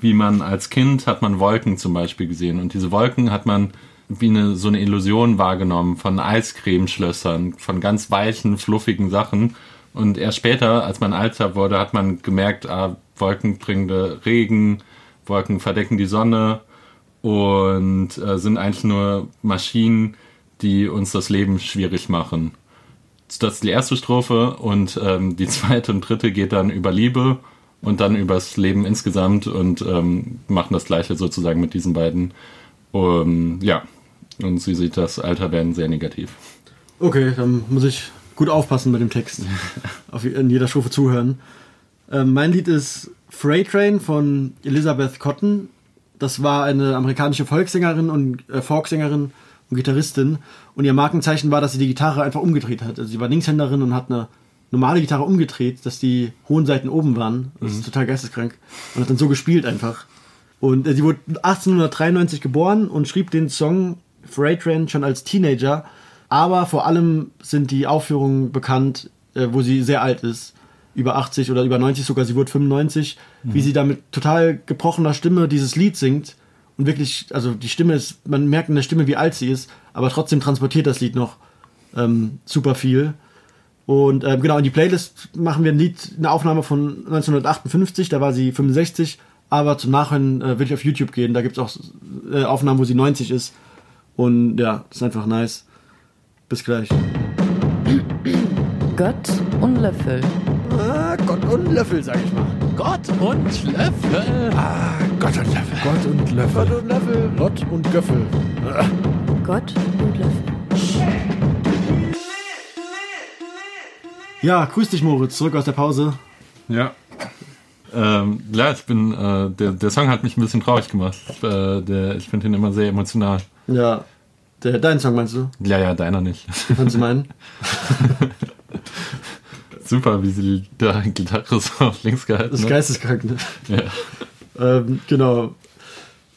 [SPEAKER 3] wie man als Kind hat man Wolken zum Beispiel gesehen und diese Wolken hat man wie eine so eine Illusion wahrgenommen von Eiscremeschlössern, von ganz weichen, fluffigen Sachen. Und erst später, als man älter wurde, hat man gemerkt, ah, Wolken bringen Regen, Wolken verdecken die Sonne und äh, sind eigentlich nur Maschinen, die uns das Leben schwierig machen. Das ist die erste Strophe und ähm, die zweite und dritte geht dann über Liebe und dann übers Leben insgesamt und ähm, machen das gleiche sozusagen mit diesen beiden. Um, ja, und sie sieht das Alterwerden sehr negativ.
[SPEAKER 4] Okay, dann muss ich gut aufpassen mit dem Text. Auf in jeder Strophe zuhören. Ähm, mein Lied ist Freight Train von Elizabeth Cotton. Das war eine amerikanische Volkssängerin und äh, Folksängerin und Gitarristin. Und ihr Markenzeichen war, dass sie die Gitarre einfach umgedreht hat. Also sie war Linkshänderin und hat eine normale Gitarre umgedreht, dass die hohen Seiten oben waren. Das ist total geisteskrank. Und hat dann so gespielt einfach. Und äh, sie wurde 1893 geboren und schrieb den Song Freight Train schon als Teenager. Aber vor allem sind die Aufführungen bekannt, äh, wo sie sehr alt ist. Über 80 oder über 90 sogar. Sie wurde 95. Wie sie da mit total gebrochener Stimme dieses Lied singt. Und wirklich, also die Stimme ist, man merkt in der Stimme, wie alt sie ist. Aber trotzdem transportiert das Lied noch ähm, super viel. Und ähm, genau, in die Playlist machen wir ein Lied, eine Aufnahme von 1958, da war sie 65, aber zum Nachhören äh, will ich auf YouTube gehen, da gibt es auch äh, Aufnahmen, wo sie 90 ist. Und ja, das ist einfach nice. Bis gleich.
[SPEAKER 1] Gott und Löffel.
[SPEAKER 2] Ah, Gott und Löffel, sag ich mal.
[SPEAKER 5] Gott und Löffel.
[SPEAKER 2] Ah, Gott und Löffel.
[SPEAKER 5] Gott und Löffel.
[SPEAKER 2] Gott und Löffel.
[SPEAKER 5] Gott und Göffel.
[SPEAKER 1] Gott und Löffel.
[SPEAKER 4] Ja, grüß dich Moritz, zurück aus der Pause.
[SPEAKER 3] Ja. Ähm, ja, ich bin, äh, der, der Song hat mich ein bisschen traurig gemacht. Äh, der, ich finde ihn immer sehr emotional.
[SPEAKER 4] Ja, der, dein Song meinst du?
[SPEAKER 3] Ja, ja, deiner nicht.
[SPEAKER 4] Wie fandst du meinen?
[SPEAKER 3] Super, wie sie die Gitarre so auf links gehalten
[SPEAKER 4] Das ist
[SPEAKER 3] hat.
[SPEAKER 4] geisteskrank, ne?
[SPEAKER 3] Ja.
[SPEAKER 4] Ähm, genau.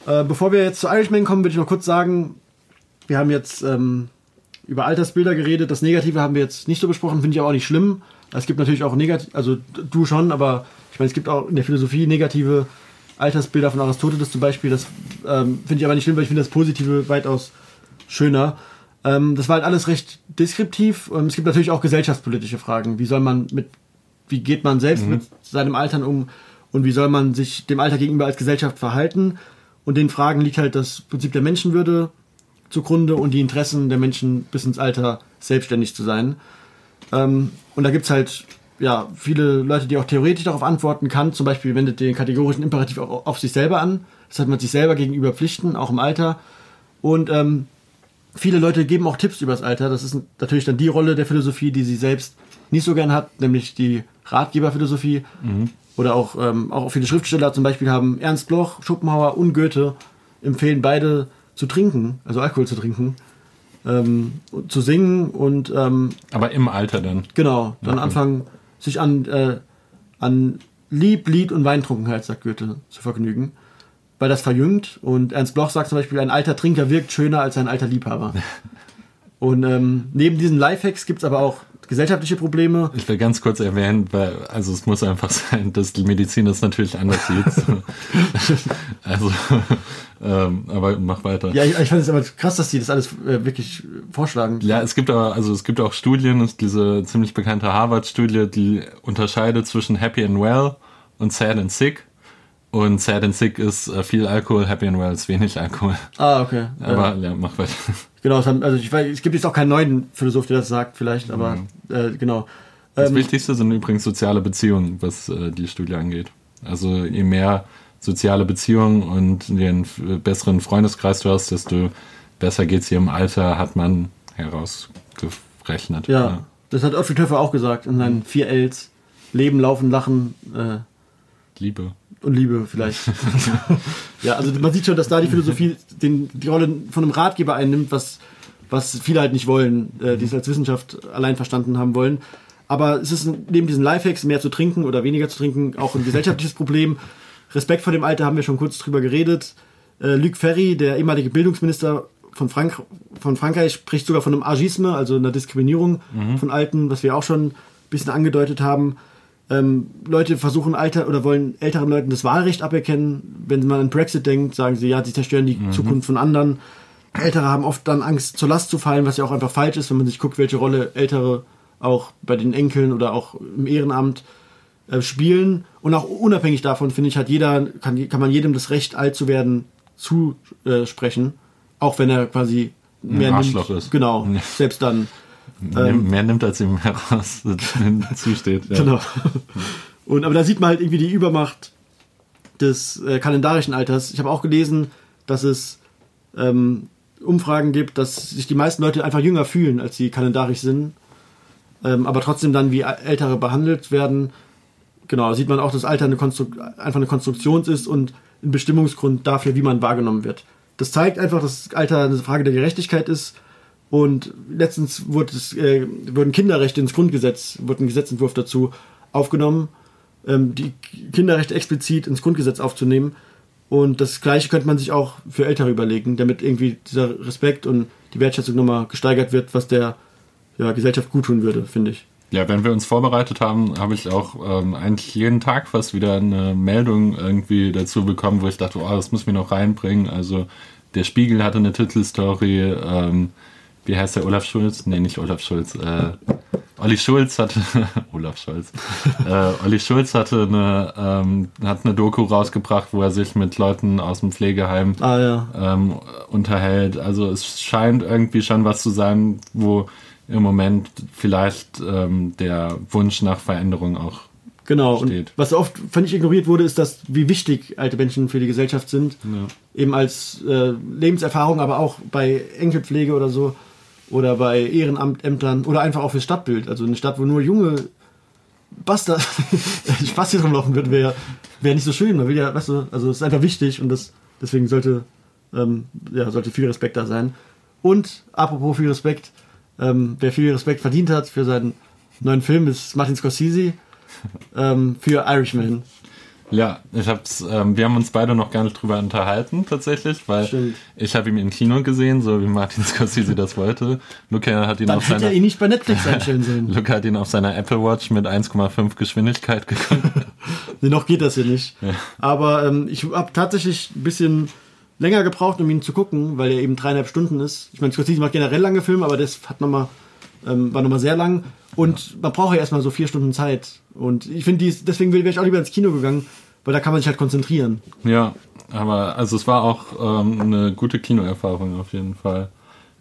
[SPEAKER 4] Äh, bevor wir jetzt zu Irishman kommen, würde ich noch kurz sagen, wir haben jetzt ähm, über Altersbilder geredet. Das Negative haben wir jetzt nicht so besprochen, finde ich aber auch nicht schlimm. Es gibt natürlich auch negativ, also du schon, aber ich meine, es gibt auch in der Philosophie negative Altersbilder von Aristoteles zum Beispiel. Das ähm, finde ich aber nicht schlimm, weil ich finde das Positive weitaus schöner. Ähm, das war halt alles recht deskriptiv. Ähm, es gibt natürlich auch gesellschaftspolitische Fragen. Wie soll man mit, wie geht man selbst mit seinem Altern um und wie soll man sich dem Alter gegenüber als Gesellschaft verhalten? Und den Fragen liegt halt das Prinzip der Menschenwürde zugrunde und die Interessen der Menschen bis ins Alter selbstständig zu sein. Ähm, und da gibt's halt ja, viele Leute, die auch theoretisch darauf antworten kann. Zum Beispiel wendet den kategorischen Imperativ auch auf sich selber an. Das hat man sich selber gegenüber Pflichten, auch im Alter. Und ähm, viele Leute geben auch Tipps übers Alter. Das ist natürlich dann die Rolle der Philosophie, die sie selbst nicht so gern hat, nämlich die Ratgeberphilosophie. Oder auch, ähm, auch viele Schriftsteller zum Beispiel haben Ernst Bloch, Schopenhauer und Goethe empfehlen beide zu trinken, also Alkohol zu trinken, ähm, zu singen und ähm,
[SPEAKER 3] Aber im Alter dann.
[SPEAKER 4] Genau, dann
[SPEAKER 3] Okay.
[SPEAKER 4] anfangen, sich an, äh, an Lieb, Lied und Weintrunkenheit, sagt Goethe, zu vergnügen. Weil das verjüngt. Und Ernst Bloch sagt zum Beispiel, ein alter Trinker wirkt schöner als ein alter Liebhaber. und ähm, neben diesen Lifehacks gibt's aber auch gesellschaftliche Probleme.
[SPEAKER 3] Ich will ganz kurz erwähnen, weil, also es muss einfach sein, dass die Medizin das natürlich anders sieht. also, ähm, aber mach weiter.
[SPEAKER 4] Ja, ich, ich fand es aber krass, dass die das alles äh, wirklich vorschlagen.
[SPEAKER 3] Ja, es gibt aber, also es gibt auch Studien, es diese ziemlich bekannte Harvard-Studie, die unterscheidet zwischen Happy and Well und Sad and Sick. Und Sad and Sick ist äh, viel Alkohol, Happy and Well ist wenig Alkohol.
[SPEAKER 4] Ah, okay.
[SPEAKER 3] Aber
[SPEAKER 4] ja.
[SPEAKER 3] ja, mach weiter.
[SPEAKER 4] Genau, es haben, also ich weiß, es gibt jetzt auch keinen neuen Philosoph, der das sagt, vielleicht, aber äh, genau.
[SPEAKER 3] Das
[SPEAKER 4] Ähm,
[SPEAKER 3] Wichtigste sind übrigens soziale Beziehungen, was äh, die Studie angeht. Also je mehr soziale Beziehungen und f- besseren Freundeskreis du hast, desto besser geht's dir im Alter, hat man herausgerechnet.
[SPEAKER 4] Ja, das hat Ottfried Höfer auch gesagt in seinen vier Ls. Leben, Laufen, Lachen äh,
[SPEAKER 3] Liebe.
[SPEAKER 4] Und Liebe vielleicht. ja, also man sieht schon, dass da die Philosophie den, die Rolle von einem Ratgeber einnimmt, was, was viele halt nicht wollen, äh, die es als Wissenschaft allein verstanden haben wollen. Aber es ist neben diesen Lifehacks, mehr zu trinken oder weniger zu trinken, auch ein gesellschaftliches Problem. Respekt vor dem Alter haben wir schon kurz drüber geredet. Äh, Luc Ferry, der ehemalige Bildungsminister von, Frank von Frankreich, spricht sogar von einem Agisme, also einer Diskriminierung von Alten, was wir auch schon ein bisschen angedeutet haben. Ähm, Leute versuchen Alter oder wollen älteren Leuten das Wahlrecht aberkennen. Wenn man an Brexit denkt, sagen sie, ja, sie zerstören die Zukunft von anderen. Ältere haben oft dann Angst, zur Last zu fallen, was ja auch einfach falsch ist, wenn man sich guckt, welche Rolle Ältere auch bei den Enkeln oder auch im Ehrenamt äh, spielen. Und auch unabhängig davon, finde ich, hat jeder, kann, kann man jedem das Recht, alt zu werden, zusprechen. Auch wenn er quasi mehr
[SPEAKER 3] Arschloch
[SPEAKER 4] nimmt.
[SPEAKER 3] ist.
[SPEAKER 4] Genau, selbst dann.
[SPEAKER 3] Nimm- mehr nimmt, als ihm heraus zusteht. Ja.
[SPEAKER 4] Genau. Und aber da sieht man halt irgendwie die Übermacht des äh, kalendarischen Alters. Ich habe auch gelesen, dass es ähm, Umfragen gibt, dass sich die meisten Leute einfach jünger fühlen, als sie kalendarisch sind, ähm, aber trotzdem dann wie Ältere behandelt werden. Genau, da sieht man auch, dass Alter eine einfach eine Konstruktion ist und ein Bestimmungsgrund dafür, wie man wahrgenommen wird. Das zeigt einfach, dass Alter eine Frage der Gerechtigkeit ist. Und letztens wurde es, äh, wurden Kinderrechte ins Grundgesetz, wurde ein Gesetzentwurf dazu aufgenommen, ähm, die Kinderrechte explizit ins Grundgesetz aufzunehmen. Und das Gleiche könnte man sich auch für Ältere überlegen, damit irgendwie dieser Respekt und die Wertschätzung nochmal gesteigert wird, was der ja, Gesellschaft guttun würde, finde ich.
[SPEAKER 3] Ja, wenn wir uns vorbereitet haben, habe ich auch ähm, eigentlich jeden Tag fast wieder eine Meldung irgendwie dazu bekommen, wo ich dachte, oh, das muss mir noch reinbringen. Also der Spiegel hatte eine Titelstory, ähm, wie heißt der, Olaf Schulz? Nee, nicht Olaf Schulz, äh, Olli Schulz hatte, Olaf Scholz, äh, Olli Schulz hatte eine, ähm, hat eine Doku rausgebracht, wo er sich mit Leuten aus dem Pflegeheim
[SPEAKER 4] Ah ja.
[SPEAKER 3] ähm, unterhält. Also es scheint irgendwie schon was zu sein, wo im Moment vielleicht ähm, der Wunsch nach Veränderung auch.
[SPEAKER 4] Genau.
[SPEAKER 3] steht.
[SPEAKER 4] Und was oft, ich, ignoriert wurde, ist, dass wie wichtig alte Menschen für die Gesellschaft sind. Eben als äh, Lebenserfahrung, aber auch bei Enkelpflege oder so. Oder bei Ehrenamtämtern oder einfach auch fürs Stadtbild. Also eine Stadt, wo nur junge Bastard Spaß hier rumlaufen wird, wäre wär nicht so schön. Man will ja, weißt du, also es ist einfach wichtig und das, deswegen sollte, ähm, ja, sollte viel Respekt da sein. Und apropos viel Respekt, ähm, wer viel Respekt verdient hat für seinen neuen Film ist Martin Scorsese ähm, für Irishman.
[SPEAKER 3] Ja, ich hab's, ähm, wir haben uns beide noch gar nicht drüber unterhalten, tatsächlich, weil
[SPEAKER 4] Stimmt.
[SPEAKER 3] ich habe ihn im Kino gesehen, so wie Martin Scorsese das wollte. Luca hat ihn
[SPEAKER 4] Dann
[SPEAKER 3] auf
[SPEAKER 4] hätte
[SPEAKER 3] seiner,
[SPEAKER 4] er ihn nicht bei Netflix einstellen sollen.
[SPEAKER 3] Luca hat ihn auf seiner Apple Watch mit 1,5 Geschwindigkeit geguckt.
[SPEAKER 4] Nee, noch geht das hier nicht. Aber ähm, ich habe tatsächlich ein bisschen länger gebraucht, um ihn zu gucken, weil er eben dreieinhalb Stunden ist. Ich meine, Scorsese macht generell lange Filme, aber das hat noch mal, ähm, war nochmal sehr lang. Und man braucht ja erstmal so vier Stunden Zeit. Und ich finde, deswegen wäre ich auch lieber ins Kino gegangen, weil da kann man sich halt konzentrieren.
[SPEAKER 3] Ja, aber also es war auch ähm, eine gute Kinoerfahrung auf jeden Fall.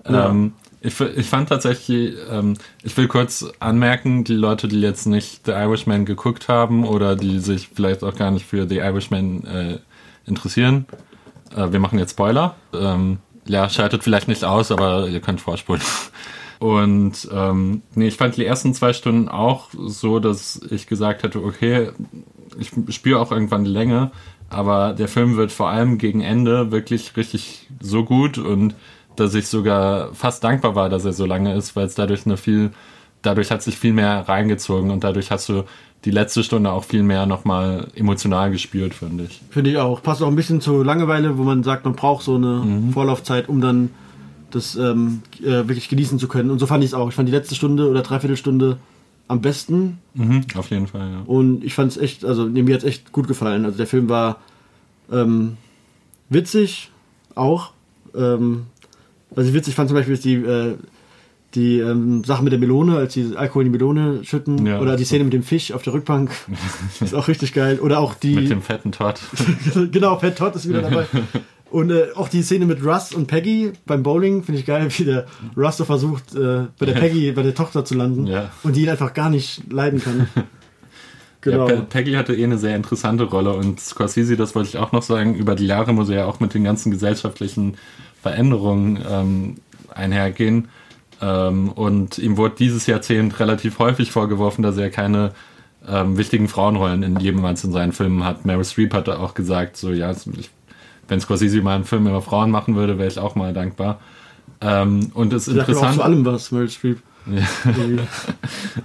[SPEAKER 4] Ja.
[SPEAKER 3] Ähm, ich, ich fand tatsächlich, ähm, ich will kurz anmerken, die Leute, die jetzt nicht The Irishman geguckt haben oder die sich vielleicht auch gar nicht für The Irishman äh, interessieren, äh, wir machen jetzt Spoiler. Ähm, ja, schaltet vielleicht nicht aus, aber ihr könnt vorspulen. Und ähm, nee, ich fand die ersten zwei Stunden auch so, dass ich gesagt hätte, okay, ich spüre auch irgendwann die Länge, aber der Film wird vor allem gegen Ende wirklich richtig so gut und dass ich sogar fast dankbar war, dass er so lange ist, weil es dadurch eine viel, dadurch hat sich viel mehr reingezogen und dadurch hast du die letzte Stunde auch viel mehr nochmal emotional gespürt, finde ich.
[SPEAKER 4] Finde ich auch. Passt auch ein bisschen zur Langeweile, wo man sagt, man braucht so eine Vorlaufzeit, um dann das ähm, äh, wirklich genießen zu können. Und so fand ich es auch. Ich fand die letzte Stunde oder Dreiviertelstunde am besten.
[SPEAKER 3] Mhm, auf jeden Fall, ja.
[SPEAKER 4] Und ich fand es echt, also nee, mir hat es echt gut gefallen. Also der Film war ähm, witzig, auch. Ähm, was ich witzig fand zum Beispiel ist die, äh, die ähm, Sache mit der Melone, als sie Alkohol in die Melone schütten.
[SPEAKER 3] Ja,
[SPEAKER 4] oder die Szene mit dem Fisch auf der Rückbank. ist auch richtig geil. Oder auch die.
[SPEAKER 3] Mit dem fetten Todd.
[SPEAKER 4] genau, Pat Todd ist wieder dabei. Und äh, auch die Szene mit Russ und Peggy beim Bowling finde ich geil, wie der Russ so versucht, äh, bei der Peggy, bei der Tochter zu landen
[SPEAKER 3] Ja.
[SPEAKER 4] und die ihn einfach gar nicht leiden kann. Genau.
[SPEAKER 3] Ja, Pe- Peggy hatte eh eine sehr interessante Rolle und Scorsese, das wollte ich auch noch sagen, über die Jahre muss er ja auch mit den ganzen gesellschaftlichen Veränderungen ähm, einhergehen. Ähm, und ihm wurde dieses Jahrzehnt relativ häufig vorgeworfen, dass er keine ähm, wichtigen Frauenrollen in jemals in seinen Filmen hat. Meryl Streep hatte auch gesagt, so ja, ich, wenn Scorsese mal einen Film über Frauen machen würde, wäre ich auch mal dankbar. Ähm, und es ist
[SPEAKER 4] ja auch
[SPEAKER 3] interessant.
[SPEAKER 4] zu allem was, Meryl Streep.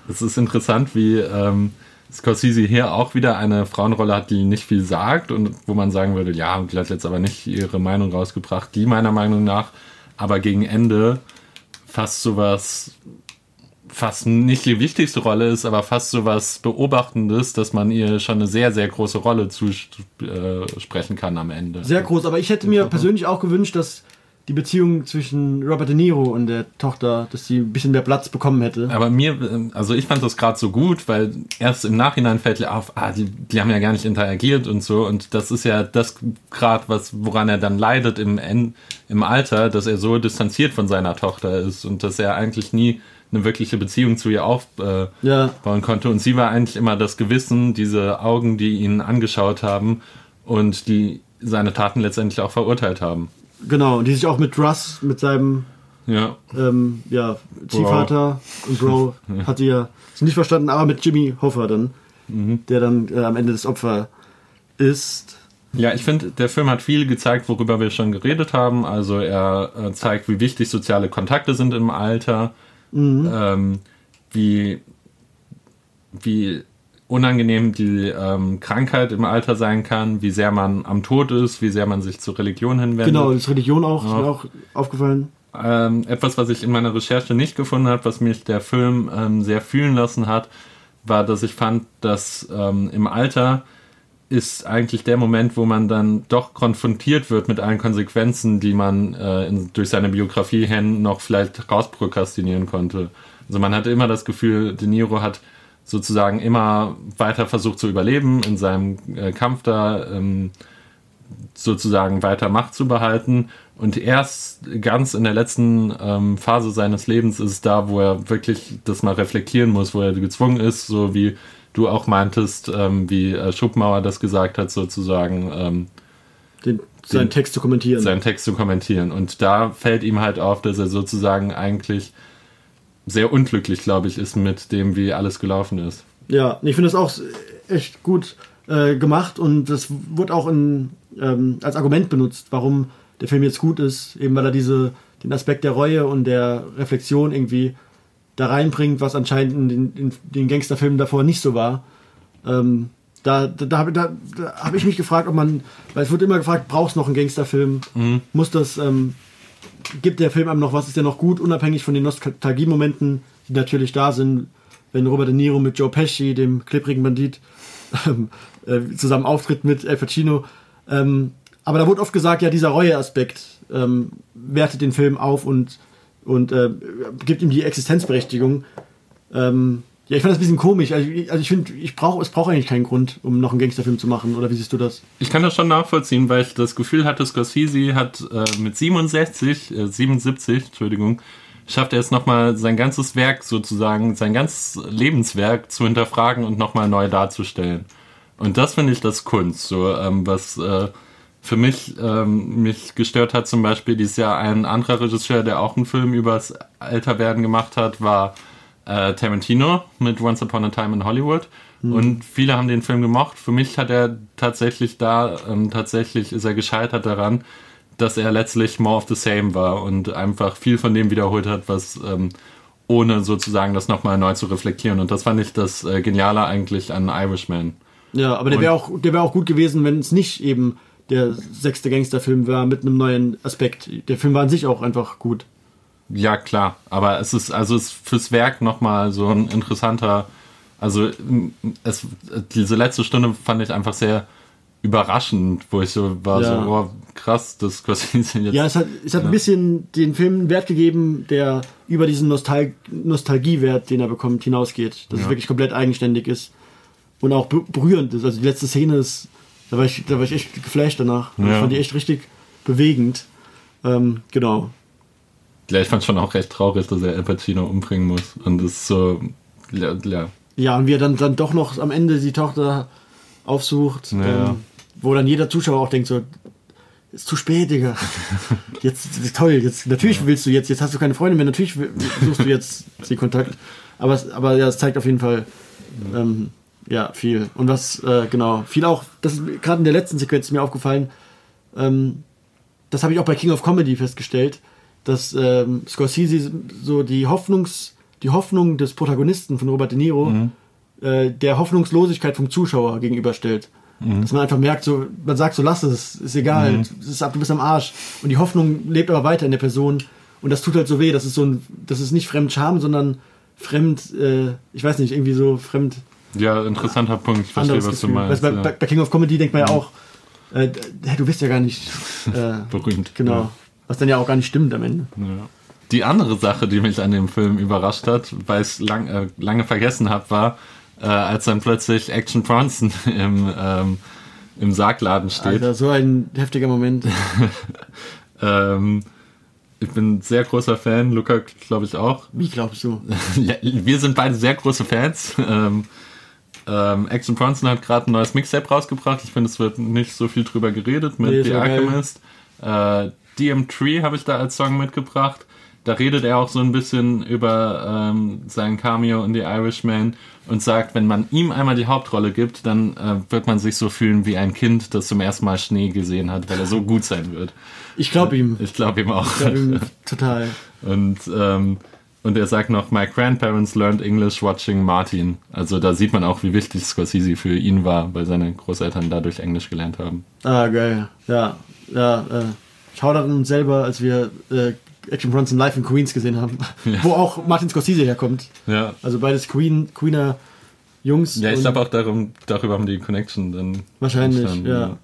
[SPEAKER 3] Es ist interessant, wie ähm, Scorsese hier auch wieder eine Frauenrolle hat, die nicht viel sagt und wo man sagen würde, ja, die hat jetzt aber nicht ihre Meinung rausgebracht, die meiner Meinung nach aber gegen Ende fast sowas, fast nicht die wichtigste Rolle ist, aber fast sowas Beobachtendes, dass man ihr schon eine sehr, sehr große Rolle zusprechen kann am Ende.
[SPEAKER 4] Sehr groß, aber ich hätte mir persönlich auch gewünscht, dass die Beziehung zwischen Robert De Niro und der Tochter, dass sie ein bisschen mehr Platz bekommen hätte.
[SPEAKER 3] Aber mir, ähm, also ich fand das gerade so gut, weil erst im Nachhinein fällt dir auf, ah, die, die haben ja gar nicht interagiert und so. Und das ist ja das gerade, was, woran er dann leidet im, im Alter, dass er so distanziert von seiner Tochter ist und dass er eigentlich nie eine wirkliche Beziehung zu ihr aufbauen äh,
[SPEAKER 4] Ja.
[SPEAKER 3] konnte. Und sie war eigentlich immer das Gewissen, diese Augen, die ihn angeschaut haben und die seine Taten letztendlich auch verurteilt haben.
[SPEAKER 4] Genau, und die sich auch mit Russ, mit seinem
[SPEAKER 3] Ja,
[SPEAKER 4] ähm, ja, Ziehvater und Bro hat sie ja nicht verstanden, aber mit Jimmy Hoffa dann, der dann äh, am Ende das Opfer ist.
[SPEAKER 3] Ja, ich finde, der Film hat viel gezeigt, worüber wir schon geredet haben. Also er äh, zeigt, wie wichtig soziale Kontakte sind im Alter, ähm, wie, wie unangenehm die ähm, Krankheit im Alter sein kann, wie sehr man am Tod ist, wie sehr man sich zur Religion hinwendet.
[SPEAKER 4] Genau, das Religion auch, ist mir auch aufgefallen.
[SPEAKER 3] Ähm, etwas, was ich in meiner Recherche nicht gefunden habe, was mich der Film ähm, sehr fühlen lassen hat, war, dass ich fand, dass ähm, im Alter ist eigentlich der Moment, wo man dann doch konfrontiert wird mit allen Konsequenzen, die man äh, in, durch seine Biografie hin noch vielleicht rausprokrastinieren konnte. Also man hatte immer das Gefühl, De Niro hat sozusagen immer weiter versucht zu überleben in seinem äh, Kampf da. Ähm, sozusagen weiter Macht zu behalten. Und erst ganz in der letzten ähm, Phase seines Lebens ist es da, wo er wirklich das mal reflektieren muss, wo er gezwungen ist, so wie du auch meintest, ähm, wie äh, Schubmauer das gesagt hat, sozusagen ähm,
[SPEAKER 4] Den, seinen Text zu kommentieren.
[SPEAKER 3] seinen Text zu kommentieren. Und da fällt ihm halt auf, dass er sozusagen eigentlich sehr unglücklich, glaube ich, ist mit dem, wie alles gelaufen ist.
[SPEAKER 4] Ja, ich finde das auch echt gut äh, gemacht und das wurde auch in, ähm, als Argument benutzt, warum der Film jetzt gut ist, eben weil er diese, den Aspekt der Reue und der Reflexion irgendwie da reinbringt, was anscheinend in den, in den Gangsterfilmen davor nicht so war. Ähm, Da, da, da, habe- da, habe ich mich gefragt, ob man, weil es wird immer gefragt, brauchst du noch einen Gangsterfilm? Muss das, ähm, gibt der Film einem noch was, ist der noch gut, unabhängig von den Nostalgiemomenten, die natürlich da sind, wenn Robert De Niro mit Joe Pesci, dem klipprigen Bandit, ähm, äh, zusammen auftritt mit Al Pacino. Ähm, aber da wurde oft gesagt, ja, dieser Reue-Aspekt ähm, wertet den Film auf und, und äh, gibt ihm die Existenzberechtigung. Ähm, ja, ich fand das ein bisschen komisch. Also, ich- also ich finde, ich brauche, es braucht eigentlich keinen Grund, um noch einen Gangsterfilm zu machen. Oder wie siehst du das?
[SPEAKER 3] Ich kann das schon nachvollziehen, weil ich das Gefühl hatte, Scorsese hat äh, mit 67, äh, 77, Entschuldigung, schafft er es nochmal sein ganzes Werk sozusagen, sein ganzes Lebenswerk zu hinterfragen und nochmal neu darzustellen. Und das finde ich das Kunst. So, ähm, was äh, für mich ähm, mich gestört hat, zum Beispiel dieses Jahr ein anderer Regisseur, der auch einen Film übers Älterwerden gemacht hat, war äh, Tarantino mit Once Upon a Time in Hollywood. Und viele haben den Film gemocht. Für mich hat er tatsächlich da, ähm, tatsächlich ist er gescheitert daran, dass er letztlich more of the same war und einfach viel von dem wiederholt hat, was ähm, ohne sozusagen das nochmal neu zu reflektieren. Und das fand ich das äh, Geniale eigentlich an Irishman.
[SPEAKER 4] Ja, aber der wäre auch, der wäre auch gut gewesen, wenn es nicht eben der sechste Gangsterfilm war mit einem neuen Aspekt. Der Film war an sich auch einfach gut.
[SPEAKER 3] Ja, klar. Aber es ist, also es ist fürs Werk nochmal so ein interessanter, also es, diese letzte Stunde fand ich einfach sehr überraschend, wo ich so war,
[SPEAKER 4] Ja.
[SPEAKER 3] so, oh, krass, das Scorsese jetzt.
[SPEAKER 4] Ja, es hat, es hat ein bisschen den Film einen Wert gegeben, der über diesen Nostal Nostalgiewert, den er bekommt, hinausgeht. Dass es wirklich komplett eigenständig ist. Und auch be- berührend ist. Also die letzte Szene ist, da war ich, da war ich echt geflasht danach.
[SPEAKER 3] Ja.
[SPEAKER 4] Ich fand die echt richtig bewegend. Ähm, genau.
[SPEAKER 3] Ja, ich fand schon auch recht traurig, dass er Al Pacino umbringen muss. Und das ist so, ja, ja.
[SPEAKER 4] Ja, und wie er dann, dann doch noch am Ende die Tochter aufsucht,
[SPEAKER 3] Ja.
[SPEAKER 4] ähm, wo dann jeder Zuschauer auch denkt so, ist zu spät, Digga. Jetzt, toll, jetzt, natürlich willst du jetzt, jetzt hast du keine Freundin mehr, natürlich suchst du jetzt den Kontakt. Aber, es- aber ja, es zeigt auf jeden Fall, ähm, ja, viel. Und was, äh, genau, viel auch, das ist gerade in der letzten Sequenz mir aufgefallen, ähm, das habe ich auch bei King of Comedy festgestellt, dass ähm, Scorsese so die Hoffnungs, die Hoffnung des Protagonisten von Robert De Niro äh, der Hoffnungslosigkeit vom Zuschauer gegenüberstellt. Dass man einfach merkt, so, man sagt so, lass es, ist egal, es ist ab, du bist am Arsch. Und die Hoffnung lebt aber weiter in der Person. Und das tut halt so weh. Das ist so ein, das ist nicht Fremdscham, sondern fremd, äh, ich weiß nicht, irgendwie so fremd
[SPEAKER 3] ja, interessanter Punkt. Ich verstehe, was du
[SPEAKER 4] Gefühl.
[SPEAKER 3] meinst.
[SPEAKER 4] Weißt, bei,
[SPEAKER 3] ja.
[SPEAKER 4] bei, bei King of Comedy denkt man ja auch, äh, du bist ja gar nicht äh,
[SPEAKER 3] Berühmt.
[SPEAKER 4] Genau.
[SPEAKER 3] Ja.
[SPEAKER 4] Was dann ja auch gar nicht stimmt am Ende.
[SPEAKER 3] Ja. Die andere Sache, die mich an dem Film überrascht hat, weil ich es lang, äh, lange vergessen habe, war, äh, als dann plötzlich Action Bronson im, ähm, im Sargladen steht.
[SPEAKER 4] Alter, so ein heftiger Moment.
[SPEAKER 3] Ähm, ich bin ein sehr großer Fan, Luca glaube ich auch.
[SPEAKER 4] Wie glaubst du?
[SPEAKER 3] ja, wir sind beide sehr große Fans. Ähm, ähm, Action Bronson hat gerade ein neues Mixtape rausgebracht. Ich finde, es wird nicht so viel drüber geredet mit
[SPEAKER 4] Nee,
[SPEAKER 3] The
[SPEAKER 4] geil.
[SPEAKER 3] Alchemist. Äh, DM3 habe ich da als Song mitgebracht. Da redet er auch so ein bisschen über ähm, sein Cameo in The Irishman und sagt, wenn man ihm einmal die Hauptrolle gibt, dann äh, wird man sich so fühlen wie ein Kind, das zum ersten Mal Schnee gesehen hat, weil er so gut sein wird.
[SPEAKER 4] Ich glaube ihm.
[SPEAKER 3] Ich glaube ihm auch.
[SPEAKER 4] Ich glaub ihm total.
[SPEAKER 3] Und, ähm, und er sagt noch, my grandparents learned English watching Martin. Also da sieht man auch, wie wichtig Scorsese für ihn war, weil seine Großeltern dadurch Englisch gelernt haben.
[SPEAKER 4] Ah, geil. Ja, ja. Äh, schau an uns selber, als wir äh, Action Bronson live in Queens gesehen haben, wo auch Martin Scorsese herkommt.
[SPEAKER 3] Ja.
[SPEAKER 4] Also beides Queen, Queener Jungs.
[SPEAKER 3] Ja, ich glaube auch darum, darüber haben die Connection dann.
[SPEAKER 4] Wahrscheinlich,
[SPEAKER 3] entstanden,
[SPEAKER 4] ja.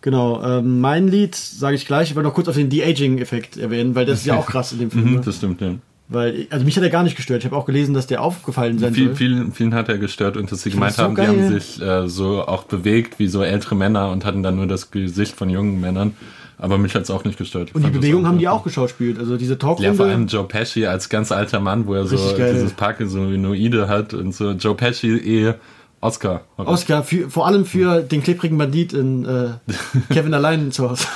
[SPEAKER 4] Genau. Ähm, mein Lied sage ich gleich. Ich wollte noch kurz auf den De-Aging-Effekt erwähnen, weil das ist ja auch krass in dem Film.
[SPEAKER 3] Mhm,
[SPEAKER 4] ne?
[SPEAKER 3] das stimmt, ja.
[SPEAKER 4] Weil, also mich hat er gar nicht gestört. Ich habe auch gelesen, dass der aufgefallen sein
[SPEAKER 3] Viel,
[SPEAKER 4] soll.
[SPEAKER 3] vielen, vielen hat er gestört und dass sie gemeint
[SPEAKER 4] so
[SPEAKER 3] haben, die
[SPEAKER 4] geil.
[SPEAKER 3] haben sich äh, so auch bewegt wie so ältere Männer und hatten dann nur das Gesicht von jungen Männern. Aber mich hat es auch nicht gestört. Ich
[SPEAKER 4] Und die Bewegung haben die auch geschauspielt. Also diese Talkrunde.
[SPEAKER 3] Ja, vor allem Joe Pesci als ganz alter Mann, wo er so
[SPEAKER 4] geil.
[SPEAKER 3] dieses Parkinsonoide hat und so. Joe Pesci eh Oscar.
[SPEAKER 4] Oscar, für, vor allem für den klebrigen Bandit in äh, Kevin allein zu Hause.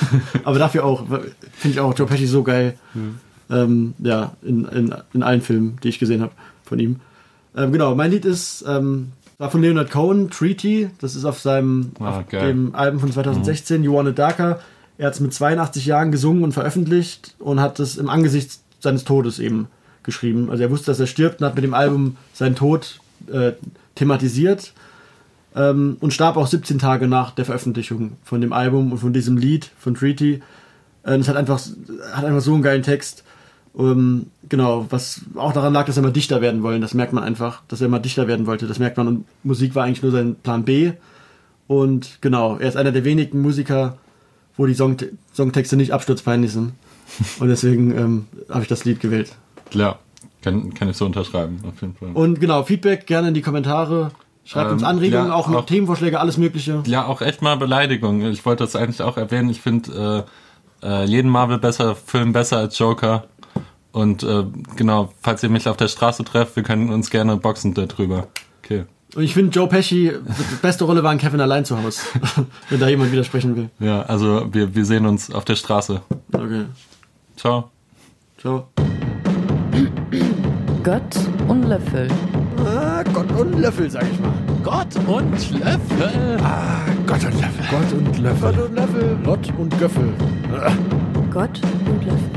[SPEAKER 4] Aber dafür auch, finde ich auch Joe Pesci so geil. Ähm, ja, in, in, in allen Filmen, die ich gesehen habe von ihm. Ähm, genau, mein Lied ist, ähm, war von Leonard Cohen, Treaty. Das ist auf seinem
[SPEAKER 3] Ah,
[SPEAKER 4] auf dem Album von 2016, You Want It Darker. Er hat es mit 82 Jahren gesungen und veröffentlicht und hat es im Angesicht seines Todes eben geschrieben. Also er wusste, dass er stirbt und hat mit dem Album seinen Tod äh, thematisiert. ähm, und starb auch 17 Tage nach der Veröffentlichung von dem Album und von diesem Lied von Treaty. Äh, es hat einfach, hat einfach so einen geilen Text. Ähm, genau, was auch daran lag, dass er mal Dichter werden wollte. Das merkt man einfach, dass er mal Dichter werden wollte. Das merkt man. Und Musik war eigentlich nur sein Plan B. Und genau, er ist einer der wenigen Musiker, wo die Song Songtexte nicht absturzpeinlich sind. Und deswegen ähm, habe ich das Lied gewählt.
[SPEAKER 3] Ja, kann, kann ich so unterschreiben, auf jeden Fall.
[SPEAKER 4] Und genau, Feedback gerne in die Kommentare. Schreibt uns
[SPEAKER 3] Ähm,
[SPEAKER 4] Anregungen,
[SPEAKER 3] ja,
[SPEAKER 4] auch, noch
[SPEAKER 3] auch-
[SPEAKER 4] Themenvorschläge, alles Mögliche.
[SPEAKER 3] Ja, auch echt mal Beleidigung. Ich wollte das eigentlich auch erwähnen. Ich finde äh, äh, jeden Marvel besser, Film besser als Joker. Und äh, genau, falls ihr mich auf der Straße trefft, wir können uns gerne boxen darüber. Okay.
[SPEAKER 4] Und ich finde, Joe Pesci, die beste Rolle war in Kevin allein zu Hause. Wenn da jemand widersprechen will.
[SPEAKER 3] Ja, also wir, wir sehen uns auf der Straße.
[SPEAKER 4] Okay.
[SPEAKER 3] Ciao.
[SPEAKER 4] Ciao.
[SPEAKER 1] Gott und Löffel.
[SPEAKER 2] Ah, Gott und Löffel, sag ich mal.
[SPEAKER 5] Gott und Löffel.
[SPEAKER 2] Ah, Gott und Löffel.
[SPEAKER 5] Gott und Löffel.
[SPEAKER 2] Gott und Löffel.
[SPEAKER 5] Gott und Göffel.
[SPEAKER 1] Gott und Löffel.